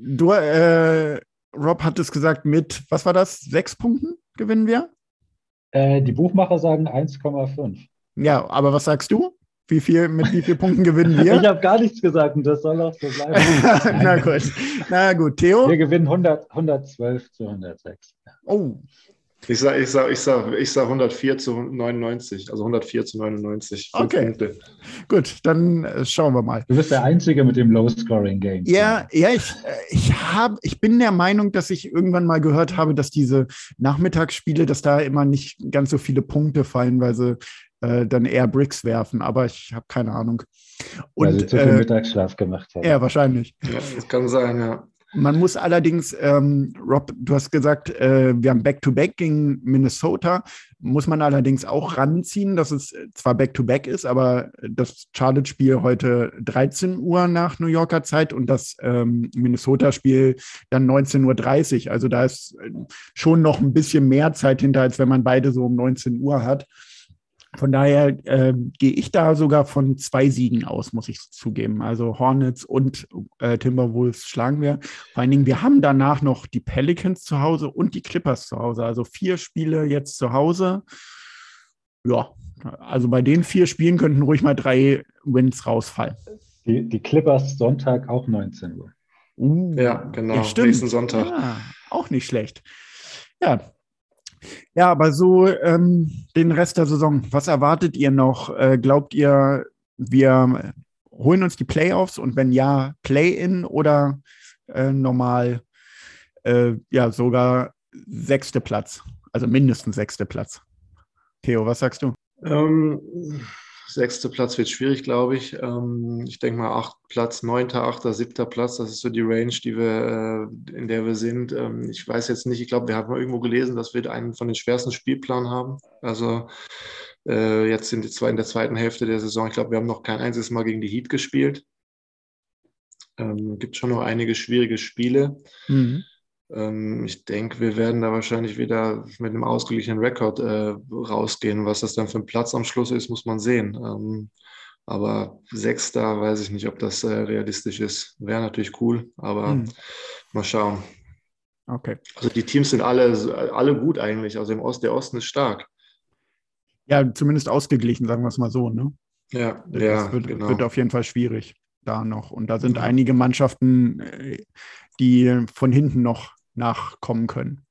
Du, äh, Rob hat es gesagt, mit, was war das? Sechs Punkten gewinnen wir? Äh, die Buchmacher sagen 1,5. Ja, aber was sagst du? Wie viel, mit wie vielen Punkten gewinnen wir? Ich habe gar nichts gesagt und das soll auch so bleiben. Na gut. Na gut, Theo? Wir gewinnen 100, 112 zu 106. Oh, ich sage ich sag, ich sag, ich sag 104 zu 99, also 104 zu 99. Okay. Punkte. Gut, dann äh, schauen wir mal. Du bist der Einzige mit dem Low-Scoring-Game. Ja, ja, ich, äh, ich, hab, ich bin der Meinung, dass ich irgendwann mal gehört habe, dass diese Nachmittagsspiele, dass da immer nicht ganz so viele Punkte fallen, weil sie äh, dann eher Bricks werfen, aber ich habe keine Ahnung. Und, Weil sie zu viel äh, Mittagsschlaf gemacht haben. Ja, wahrscheinlich. Ja, das kann sein, ja. Man muss allerdings, ähm, Rob, du hast gesagt, äh, wir haben Back-to-Back -back gegen Minnesota. Muss man allerdings auch ranziehen, dass es zwar Back-to-Back -back ist, aber das Charlotte-Spiel heute 13 Uhr nach New Yorker Zeit und das ähm, Minnesota-Spiel dann 19.30 Uhr. Also da ist äh, schon noch ein bisschen mehr Zeit hinter, als wenn man beide so um 19 Uhr hat. Von daher äh, gehe ich da sogar von zwei Siegen aus, muss ich zugeben. Also Hornets und äh, Timberwolves schlagen wir. Vor allen Dingen, wir haben danach noch die Pelicans zu Hause und die Clippers zu Hause. Also vier Spiele jetzt zu Hause. Ja, also bei den vier Spielen könnten ruhig mal drei Wins rausfallen. Die, die Clippers Sonntag auch 19 Uhr. Uh, ja, genau. Ja, stimmt. Nächsten Sonntag. Ja, auch nicht schlecht. Ja, ja, aber so ähm, den Rest der Saison, was erwartet ihr noch? Äh, glaubt ihr, wir holen uns die Playoffs und wenn ja, Play-in oder äh, normal, äh, ja, sogar sechste Platz, also mindestens sechste Platz? Theo, was sagst du? Ähm, Sechster Platz wird schwierig, glaube ich. Ähm, ich denke mal acht Platz, neunter, achter, siebter Platz. Das ist so die Range, die wir, äh, in der wir sind. Ähm, ich weiß jetzt nicht, ich glaube, wir haben irgendwo gelesen, dass wir einen von den schwersten Spielplan haben. Also äh, jetzt sind die in der zweiten Hälfte der Saison. Ich glaube, wir haben noch kein einziges Mal gegen die Heat gespielt. Ähm, gibt schon noch einige schwierige Spiele. Mhm. Ähm, ich denke, wir werden da wahrscheinlich wieder mit einem ausgeglichenen Rekord äh, rausgehen. Was das dann für ein Platz am Schluss ist, muss man sehen. Ähm, aber Sechster weiß ich nicht, ob das äh, realistisch ist. Wäre natürlich cool, aber hm. mal schauen. Okay. Also die Teams sind alle, alle gut eigentlich. Also im Ost, der Osten ist stark. Ja, zumindest ausgeglichen, sagen wir es mal so. Ne? Ja, das ja, wird, genau. wird auf jeden Fall schwierig da noch. Und da sind ja. einige Mannschaften, äh, die von hinten noch nachkommen können.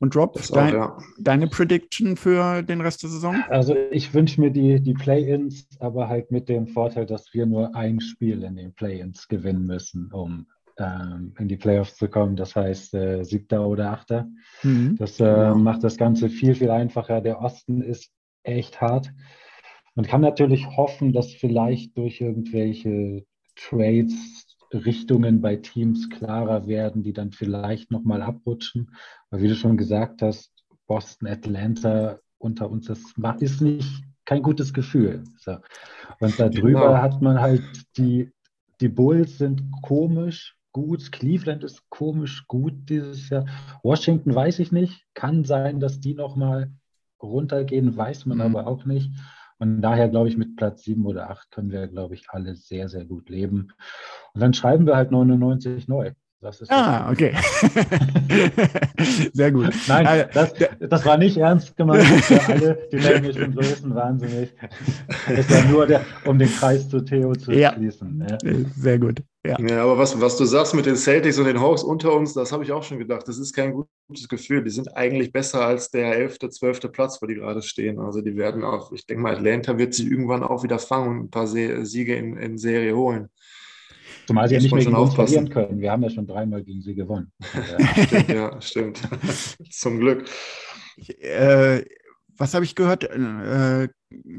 Und Rob, dein, ja. deine Prediction für den Rest der Saison? Also ich wünsche mir die, die Play-ins, aber halt mit dem Vorteil, dass wir nur ein Spiel in den Play-ins gewinnen müssen, um ähm, in die Playoffs zu kommen. Das heißt äh, siebter oder achter. Mhm. Das äh, genau. macht das Ganze viel, viel einfacher. Der Osten ist echt hart. Man kann natürlich hoffen, dass vielleicht durch irgendwelche Trades Richtungen bei Teams klarer werden, die dann vielleicht nochmal abrutschen. Aber wie du schon gesagt hast, Boston, Atlanta unter uns, das ist nicht kein gutes Gefühl. So. Und darüber genau. hat man halt die, die Bulls sind komisch gut, Cleveland ist komisch gut dieses Jahr. Washington weiß ich nicht, kann sein, dass die nochmal runtergehen, weiß man mhm. aber auch nicht. Und daher glaube ich, mit Platz 7 oder 8 können wir, glaube ich, alle sehr, sehr gut leben. Und dann schreiben wir halt 99 neu. ah, okay. Sehr gut. Nein, äh, das, das, war nicht ernst gemeint für alle, die denken, ich bin größten wahnsinnig. Das ist ja nur, der, um den Kreis zu Theo zu ja. schließen. Ja. Sehr gut. Ja. ja, aber was, was du sagst mit den Celtics und den Hawks unter uns, das habe ich auch schon gedacht. Das ist kein gutes Gefühl. Die sind eigentlich besser als der 11., 12. Platz, wo die gerade stehen. Also die werden auch, ich denke mal, Atlanta wird sich irgendwann auch wieder fangen und ein paar Siege in, in Serie holen. Zumal sie ja nicht mehr gegen uns verlieren können. Wir haben ja schon dreimal gegen sie gewonnen. stimmt, ja, stimmt. Zum Glück. Ich, äh, was habe ich gehört? Äh,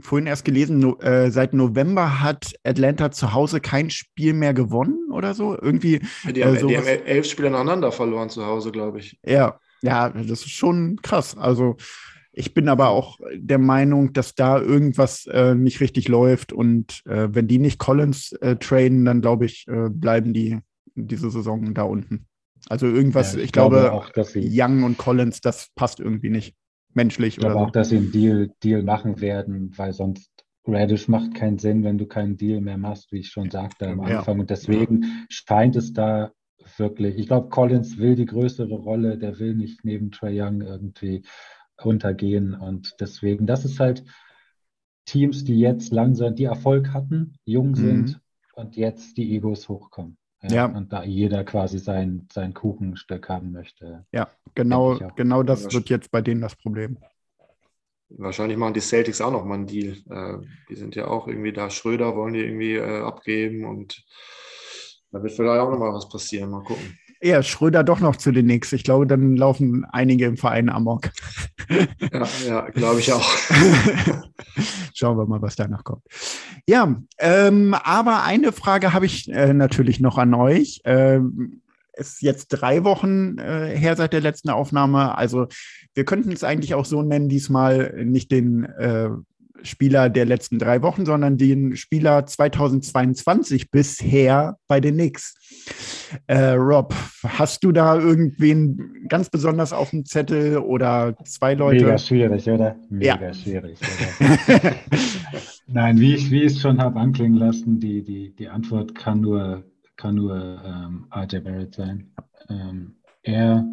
vorhin erst gelesen, no, äh, seit November hat Atlanta zu Hause kein Spiel mehr gewonnen oder so. Irgendwie. Die haben, äh, die haben elf Spiele aneinander verloren zu Hause, glaube ich. Ja, ja, das ist schon krass. Also ich bin aber auch der Meinung, dass da irgendwas äh, nicht richtig läuft und äh, wenn die nicht Collins äh, traden, dann glaube ich, äh, bleiben die diese Saison da unten. Also irgendwas, ja, ich, ich, glaube, glaube auch, dass sie, Young und Collins, das passt irgendwie nicht menschlich. Ich glaube auch, so. dass sie einen Deal, Deal machen werden, weil sonst Radish macht keinen Sinn, wenn du keinen Deal mehr machst, wie ich schon sagte am Anfang. Ja. Und deswegen scheint es da wirklich, ich glaube, Collins will die größere Rolle, der will nicht neben Trey Young irgendwie runtergehen. Und deswegen, das ist halt Teams, die jetzt langsam, die Erfolg hatten, jung mhm. sind mhm. und jetzt die Egos hochkommen. Ja. Und da jeder quasi sein, sein Kuchenstück haben möchte. Ja, genau, genau das wird jetzt bei denen das Problem. Wahrscheinlich machen die Celtics auch noch mal einen Deal. Äh, die sind ja auch irgendwie da. Schröder wollen die irgendwie äh, abgeben und da wird vielleicht auch noch mal was passieren. Mal gucken Ja, Schröder doch noch zu den Knicks. Ich glaube, dann laufen einige im Verein amok. Ja, ja glaube ich auch. Schauen wir mal, was danach kommt. Ja, ähm, aber eine Frage habe ich äh, natürlich noch an euch. Ähm, ist jetzt drei Wochen äh, her seit der letzten Aufnahme. Also wir könnten es eigentlich auch so nennen, diesmal nicht den äh, Spieler der letzten drei Wochen, sondern den Spieler 2022 bisher bei den Knicks. Äh, Rob, hast du da irgendwen ganz besonders auf dem Zettel oder zwei Leute? Mega schwierig, oder? Mega ja. schwierig. Oder? Nein, wie ich, wie ich es schon habe anklingen lassen, die, die, die Antwort kann nur, kann nur ähm, RJ Barrett sein. Ähm, er,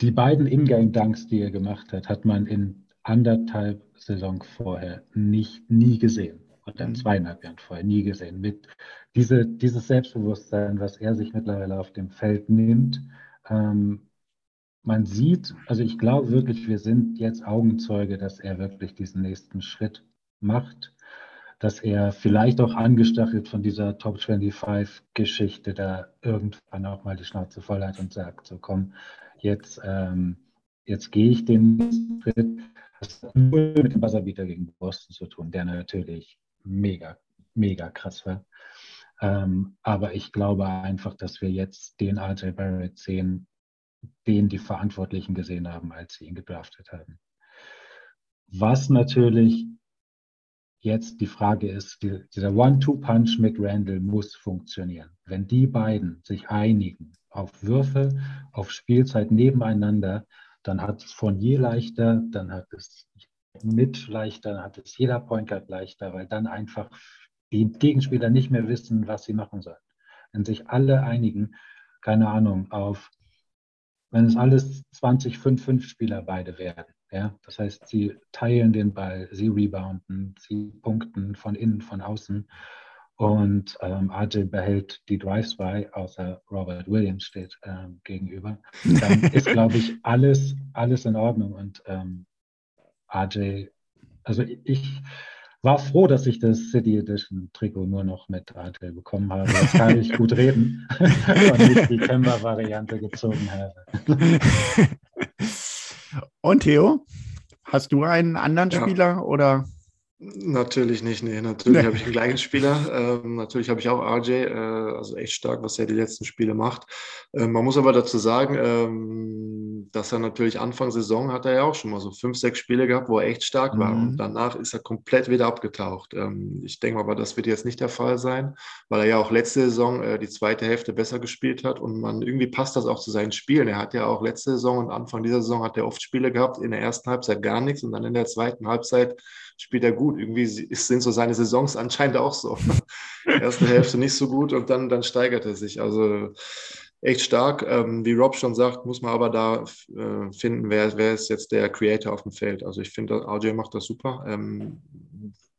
die beiden Ingame-Dunks, die er gemacht hat, hat man in anderthalb Saison vorher nicht, nie gesehen. Und dann mhm. zweieinhalb Jahren vorher nie gesehen. Mit diese, dieses Selbstbewusstsein, was er sich mittlerweile auf dem Feld nimmt, ähm, man sieht, also ich glaube wirklich, wir sind jetzt Augenzeuge, dass er wirklich diesen nächsten Schritt macht, dass er vielleicht auch angestachelt von dieser Top 25 Geschichte da irgendwann auch mal die Schnauze voll hat und sagt, so komm, jetzt, ähm, jetzt gehe ich den nächsten Schritt. Das hat nur mit dem Buzzerbeater gegen Boston zu tun, der natürlich mega, mega krass war. Ähm, aber ich glaube einfach, dass wir jetzt den RJ Barrett sehen, den die Verantwortlichen gesehen haben, als sie ihn gedraftet haben. Was natürlich jetzt die Frage ist, die, dieser One-Two-Punch mit Randall muss funktionieren. Wenn die beiden sich einigen auf Würfe, auf Spielzeit nebeneinander, dann hat es Fournier leichter, dann hat es mit leichter, dann hat es jeder Point Guard leichter, weil dann einfach die Gegenspieler nicht mehr wissen, was sie machen sollen. Wenn sich alle einigen, keine Ahnung, auf, wenn es alles 20, 5, 5 Spieler beide werden, ja, das heißt, sie teilen den Ball, sie rebounden, sie punkten von innen, von außen und ähm, RJ behält die Drives bei, außer Robert Williams steht ähm, gegenüber. Dann ist, glaube ich, alles, alles in Ordnung. Und ähm, RJ, also ich war froh, dass ich das City Edition Trikot nur noch mit RJ bekommen habe. Jetzt kann ich gut reden und nicht die Kemba-Variante gezogen habe. Und Theo, hast du einen anderen ja. Spieler oder? Natürlich nicht, nee. Natürlich habe ich einen gleichen Spieler. Ähm, natürlich habe ich auch RJ, äh, also echt stark, was er die letzten Spiele macht. Ähm, man muss aber dazu sagen, ähm, dass er natürlich Anfang Saison hat er ja auch schon mal so fünf, sechs Spiele gehabt, wo er echt stark mhm. war. Und danach ist er komplett wieder abgetaucht. Ähm, ich denke aber, das wird jetzt nicht der Fall sein, weil er ja auch letzte Saison äh, die zweite Hälfte besser gespielt hat und man irgendwie passt das auch zu seinen Spielen. Er hat ja auch letzte Saison und Anfang dieser Saison hat er oft Spiele gehabt, in der ersten Halbzeit gar nichts und dann in der zweiten Halbzeit spielt er gut. Irgendwie sind so seine Saisons anscheinend auch so. Erste Hälfte nicht so gut und dann, dann steigert er sich. Also echt stark. Ähm, wie Rob schon sagt, muss man aber da äh, finden, wer, wer ist jetzt der Creator auf dem Feld. Also ich finde, RJ macht das super. Ähm,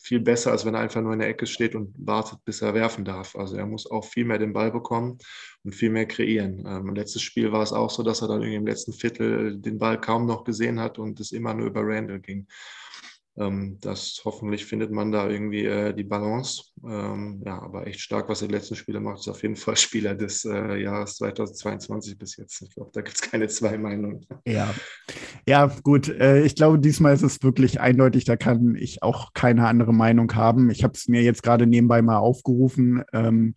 viel besser, als wenn er einfach nur in der Ecke steht und wartet, bis er werfen darf. Also er muss auch viel mehr den Ball bekommen und viel mehr kreieren. Ähm, Im letzten Spiel war es auch so, dass er dann irgendwie im letzten Viertel den Ball kaum noch gesehen hat und es immer nur über Randall ging. Ähm, das hoffentlich findet man da irgendwie äh, die Balance. Ähm, ja, aber echt stark, was er die letzten Spiele macht, ist auf jeden Fall Spieler des äh, Jahres 2022 bis jetzt. Ich glaube, da gibt es keine zwei Meinungen. Ja, ja gut. Äh, ich glaube, diesmal ist es wirklich eindeutig. Da kann ich auch keine andere Meinung haben. Ich habe es mir jetzt gerade nebenbei mal aufgerufen. Ähm,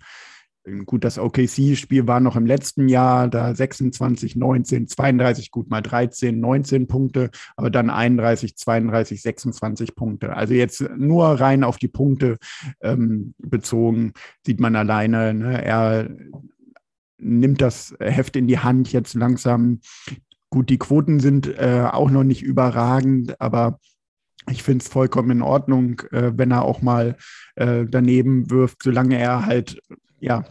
Gut, das OKC-Spiel war noch im letzten Jahr, da 26, 19, 32, gut mal 13, 19 Punkte, aber dann 31, 32, 26 Punkte. Also jetzt nur rein auf die Punkte ähm, bezogen, sieht man alleine, ne, er nimmt das Heft in die Hand jetzt langsam. Gut, die Quoten sind äh, auch noch nicht überragend, aber ich finde es vollkommen in Ordnung, äh, wenn er auch mal äh, daneben wirft, solange er halt ja,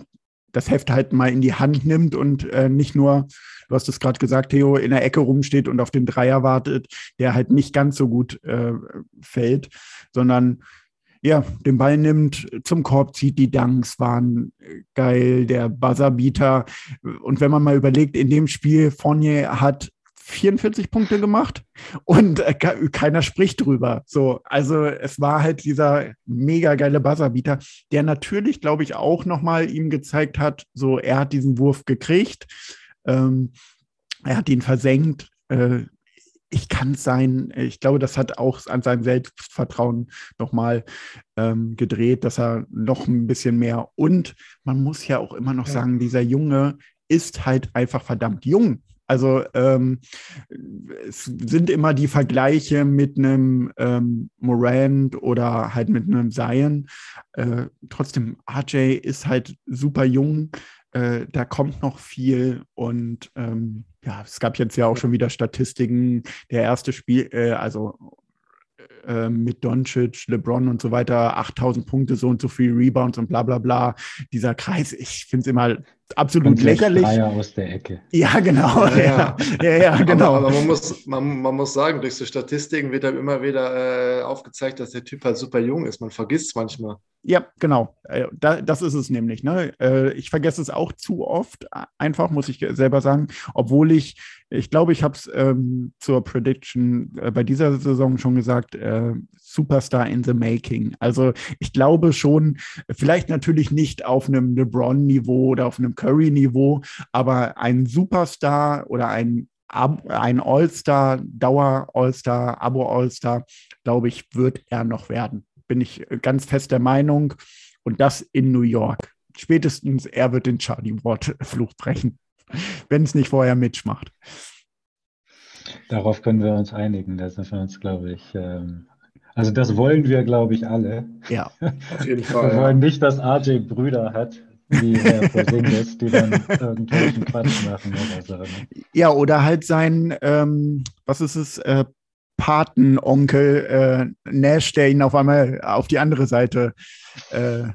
das Heft halt mal in die Hand nimmt und äh, nicht nur, du hast es gerade gesagt, Theo, in der Ecke rumsteht und auf den Dreier wartet, der halt nicht ganz so gut äh, fällt, sondern ja, den Ball nimmt, zum Korb zieht, die Dunks waren geil, der Buzzerbeater. Und wenn man mal überlegt, in dem Spiel, Fournier hat 44 Punkte gemacht und äh, keiner spricht drüber. So, also es war halt dieser mega geile Buzzerbeater, der natürlich, glaube ich, auch nochmal ihm gezeigt hat, so er hat diesen Wurf gekriegt, ähm, er hat ihn versenkt. Äh, ich kann es sein, ich glaube, das hat auch an seinem Selbstvertrauen nochmal ähm, gedreht, dass er noch ein bisschen mehr und man muss ja auch immer noch ja. sagen, dieser Junge ist halt einfach verdammt jung. Also ähm, es sind immer die Vergleiche mit einem ähm, Morant oder halt mit einem Zion. Äh, trotzdem, RJ ist halt super jung. Äh, da kommt noch viel und ähm, ja, es gab jetzt ja auch schon wieder Statistiken. Der erste Spiel, äh, also äh, mit Doncic, LeBron und so weiter, 8000 Punkte, so und so viel Rebounds und bla bla bla. Dieser Kreis, ich finde es immer absolut und lächerlich. aus der Ecke. Ja, genau. Ja, ja. ja, ja genau. Aber, aber, man, muss, man, man muss sagen, durch so Statistiken wird dann immer wieder äh, aufgezeigt, dass der Typ halt super jung ist. Man vergisst es manchmal. Ja, genau. Äh, das ist es nämlich. Ne? Äh, ich vergesse es auch zu oft, einfach, muss ich selber sagen, obwohl ich, ich glaube, ich habe es ähm, zur Prediction äh, bei dieser Saison schon gesagt, äh, Superstar in the Making. Also ich glaube schon, vielleicht natürlich nicht auf einem LeBron-Niveau oder auf einem Curry-Niveau, aber ein Superstar oder ein ein All-Star, Dauer-All-Star, Abo-All-Star, glaube ich, wird er noch werden. Bin ich ganz fest der Meinung. Und das in New York. Spätestens er wird den Charlie Ward-Fluch brechen, wenn es nicht vorher Mitch macht. Darauf können wir uns einigen. Da sind wir uns, glaube ich, ähm, also das wollen wir, glaube ich, alle. Ja, auf jeden Fall. Wir wollen nicht, dass RJ Brüder hat, wie Herr Porzingis, die dann irgendwelchen Quatsch machen oder so. Ne? Ja, oder halt sein, ähm, was ist es, äh, Patenonkel äh, Nash, der ihn auf einmal auf die andere Seite äh,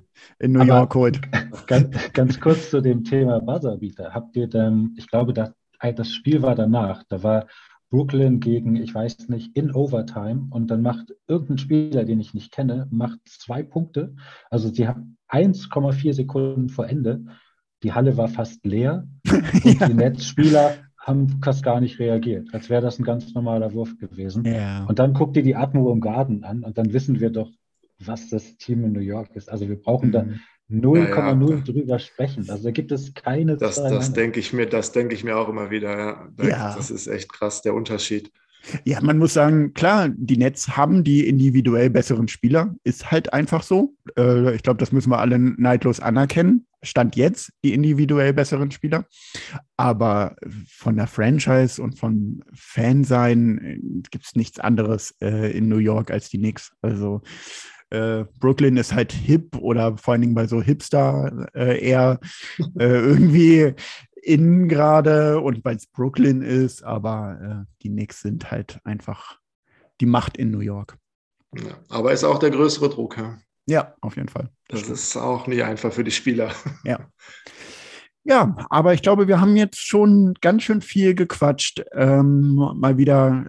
in New Aber York holt. Ganz, ganz, kurz zu dem Thema Buzzerbeater. Habt ihr dann, ich glaube, das, das Spiel war danach, da war Brooklyn gegen, ich weiß nicht, in Overtime und dann macht irgendein Spieler, den ich nicht kenne, macht zwei Punkte. Also sie haben 1,4 Sekunden vor Ende. Die Halle war fast leer und ja. die Netzspieler haben fast gar nicht reagiert, als wäre das ein ganz normaler Wurf gewesen. Ja. Und dann guckt ihr die Atmo im Garten an und dann wissen wir doch, was das Team in New York ist. Also wir brauchen mhm. da 0,0 ja, drüber sprechen. Also da gibt es keine. Das, das denke ich mir, das denke ich mir auch immer wieder. Ja. ja. Das ist echt krass, der Unterschied. Ja, man muss sagen, klar, die Nets haben die individuell besseren Spieler, ist halt einfach so. Äh, ich glaube, das müssen wir alle neidlos anerkennen. Stand jetzt die individuell besseren Spieler. Aber von der Franchise und von Fansein äh, gibt es nichts anderes äh, in New York als die Knicks. Also äh, Brooklyn ist halt hip oder vor allen Dingen bei so Hipster äh, eher äh, irgendwie in gerade und weil es Brooklyn ist, aber äh, die Knicks sind halt einfach die Macht in New York. Ja, aber ist auch der größere Druck, ja? Ja, auf jeden Fall. Das, das ist auch nicht einfach für die Spieler. Ja. Ja, aber ich glaube, wir haben jetzt schon ganz schön viel gequatscht. Ähm, mal wieder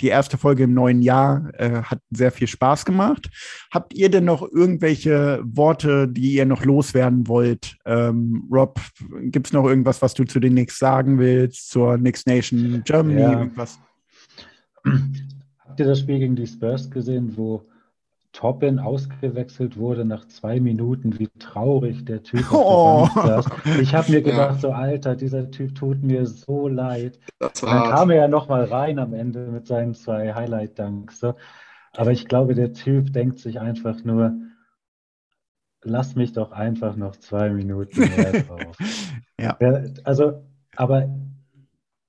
die erste Folge im neuen Jahr äh, hat sehr viel Spaß gemacht. Habt ihr denn noch irgendwelche Worte, die ihr noch loswerden wollt? Ähm, Rob, gibt es noch irgendwas, was du zu den Knicks sagen willst, zur Knicks Nation Germany? Ja. Irgendwas? Habt ihr das Spiel gegen die Spurs gesehen, wo Toppin ausgewechselt wurde nach zwei Minuten, wie traurig der Typ oh. auf Ich habe mir gedacht, ja. so Alter, dieser Typ tut mir so leid. Das dann kam er ja nochmal rein am Ende mit seinen zwei Highlight-Dunks. So. Aber ich glaube, der Typ denkt sich einfach nur, lass mich doch einfach noch zwei Minuten mehr drauf. ja. Also, aber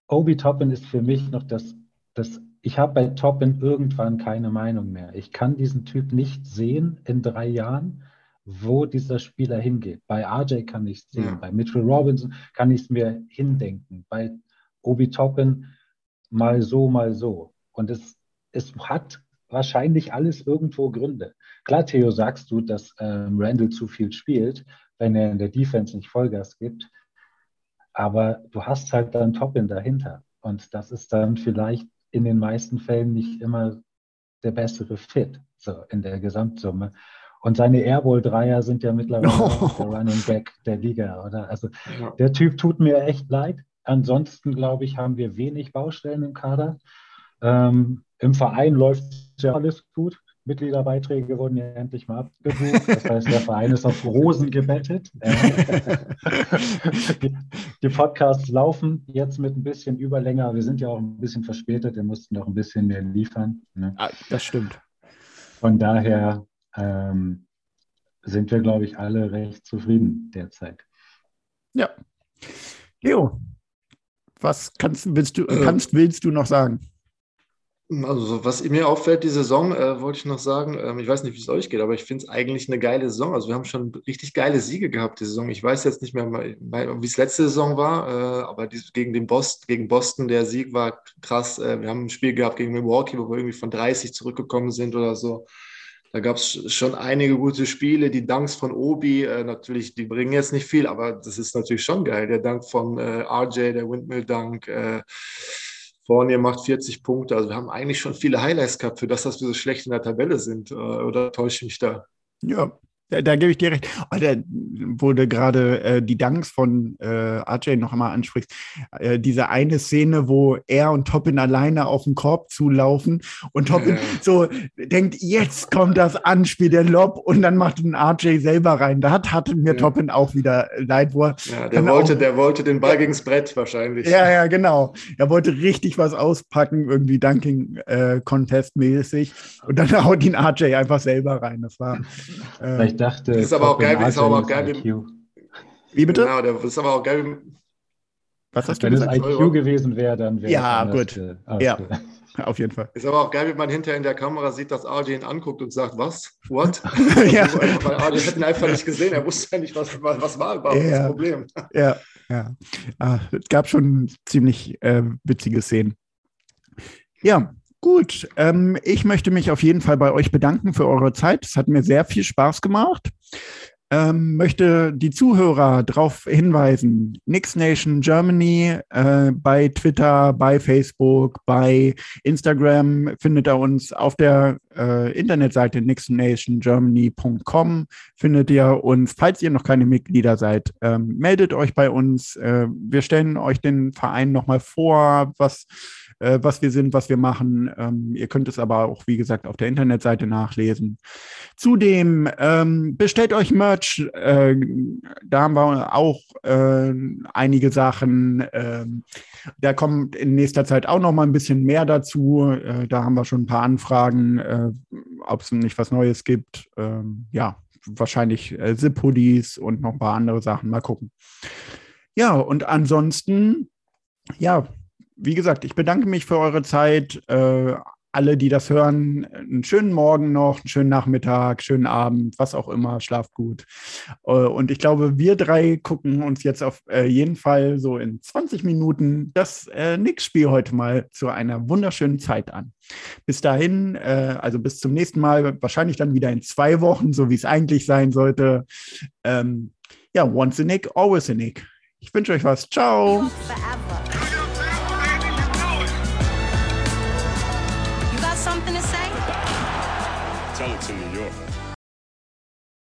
Obi Toppin ist für mich noch das, das ich habe bei Toppin irgendwann keine Meinung mehr. Ich kann diesen Typ nicht sehen in drei Jahren, wo dieser Spieler hingeht. Bei RJ kann ich es sehen, ja. bei Mitchell Robinson kann ich es mir hindenken, bei Obi Toppin mal so, mal so. Und es, es hat wahrscheinlich alles irgendwo Gründe. Klar, Theo, sagst du, dass ähm, Randall zu viel spielt, wenn er in der Defense nicht Vollgas gibt. Aber du hast halt dann Toppin dahinter. Und das ist dann vielleicht in den meisten Fällen nicht immer der bessere Fit, so in der Gesamtsumme. Und seine Airball-Dreier sind ja mittlerweile oh. der Running Back der Liga, oder? Also ja. der Typ tut mir echt leid. ansonsten, glaube ich, haben wir wenig Baustellen im Kader. Ähm, Im Verein läuft ja alles gut. Mitgliederbeiträge wurden ja endlich mal abgebucht. Das heißt, der Verein ist auf Rosen gebettet. die, die, Podcasts laufen jetzt mit ein bisschen Überlänge. Wir sind ja auch ein bisschen verspätet. Wir mussten noch ein bisschen mehr liefern. Ne? Ah, das stimmt. Von daher ähm, sind wir, glaube ich, alle recht zufrieden derzeit. Ja. Leo, was kannst, willst, du, kannst, willst du noch sagen? Also, was mir auffällt, die Saison, äh, wollte ich noch sagen, ähm, ich weiß nicht, wie es euch geht, aber ich finde es eigentlich eine geile Saison. Also, wir haben schon richtig geile Siege gehabt, die Saison. Ich weiß jetzt nicht mehr, wie es letzte Saison war, äh, aber die, gegen, den Boston, gegen Boston, der Sieg war krass. Äh, wir haben ein Spiel gehabt gegen Milwaukee, wo wir irgendwie von 30 zurückgekommen sind oder so. Da gab es schon einige gute Spiele. Die Danks von Obi, äh, natürlich, die bringen jetzt nicht viel, aber das ist natürlich schon geil. Der Dank von äh, RJ, der Windmill-Dank. Äh, Fournier macht 40 Punkte. Also wir haben eigentlich schon viele Highlights gehabt für das, dass wir so schlecht in der Tabelle sind. Äh, oder täusche ich mich da? Ja, da, da, gebe ich dir recht. Oh, da wurde gerade äh, die Danks von äh, RJ noch einmal ansprichst. Äh, diese eine Szene, wo er und Toppin alleine auf den Korb zulaufen und Toppin ja. so denkt, jetzt kommt das Anspiel, der Lob und dann macht ein RJ selber rein. Da hat, hatte mir ja. Toppin auch wieder leid, wo er Ja, der wollte, auch, der wollte den Ball gegens Brett wahrscheinlich. Ja, ja, genau. Er wollte richtig was auspacken, irgendwie Dunking-Contest-mäßig äh, und dann haut ihn RJ einfach selber rein. Das war. Äh, ich dachte. Das ist aber auch geil, ist aber auch geil. Wie bitte? Genau, das ist aber auch geil. Was hast du Wenn gesagt? Wenn es IQ gewesen wäre, dann wäre Ja, gut. Äh, ja, auf jeden Fall. Ist aber auch geil, wie man hinterher in der Kamera sieht, dass RJ ihn anguckt und sagt, was? What? ja. Weil RJ hat ihn einfach nicht gesehen. Er wusste ja nicht, was, was war überhaupt ja. das Problem. Ja, ja. Ah, es gab schon ziemlich äh, witzige Szenen. Ja, Gut, ähm, ich möchte mich auf jeden Fall bei euch bedanken für eure Zeit. Es hat mir sehr viel Spaß gemacht. Ähm, möchte die Zuhörer darauf hinweisen, Nix Nation Germany äh, bei Twitter, bei Facebook, bei Instagram findet ihr uns auf der äh, Internetseite nixnationgermany.com findet ihr uns. Falls ihr noch keine Mitglieder seid, ähm, meldet euch bei uns. Äh, wir stellen euch den Verein nochmal vor, was äh, was wir sind, was wir machen. Ähm, ihr könnt es aber auch, wie gesagt, auf der Internetseite nachlesen. Zudem ähm, bestellt euch Merch. Äh, da haben wir auch äh, einige Sachen. Ähm, da kommt in nächster Zeit auch noch mal ein bisschen mehr dazu. Äh, da haben wir schon ein paar Anfragen, äh, ob es nicht was Neues gibt. Ähm, ja, wahrscheinlich äh, Zip-Hoodies und noch ein paar andere Sachen. Mal gucken. Ja, und ansonsten, ja, wie gesagt, ich bedanke mich für eure Zeit. Äh, alle, die das hören, einen schönen Morgen noch, einen schönen Nachmittag, schönen Abend, was auch immer, schlaft gut. Äh, und ich glaube, wir drei gucken uns jetzt auf äh, jeden Fall so in 20 Minuten das äh, Nix-Spiel heute mal zu einer wunderschönen Zeit an. Bis dahin, also bis zum nächsten Mal, wahrscheinlich dann wieder in zwei Wochen, so wie es eigentlich sein sollte. Ähm, ja, once a Nick, always a Nick. Ich wünsche euch was. Ciao.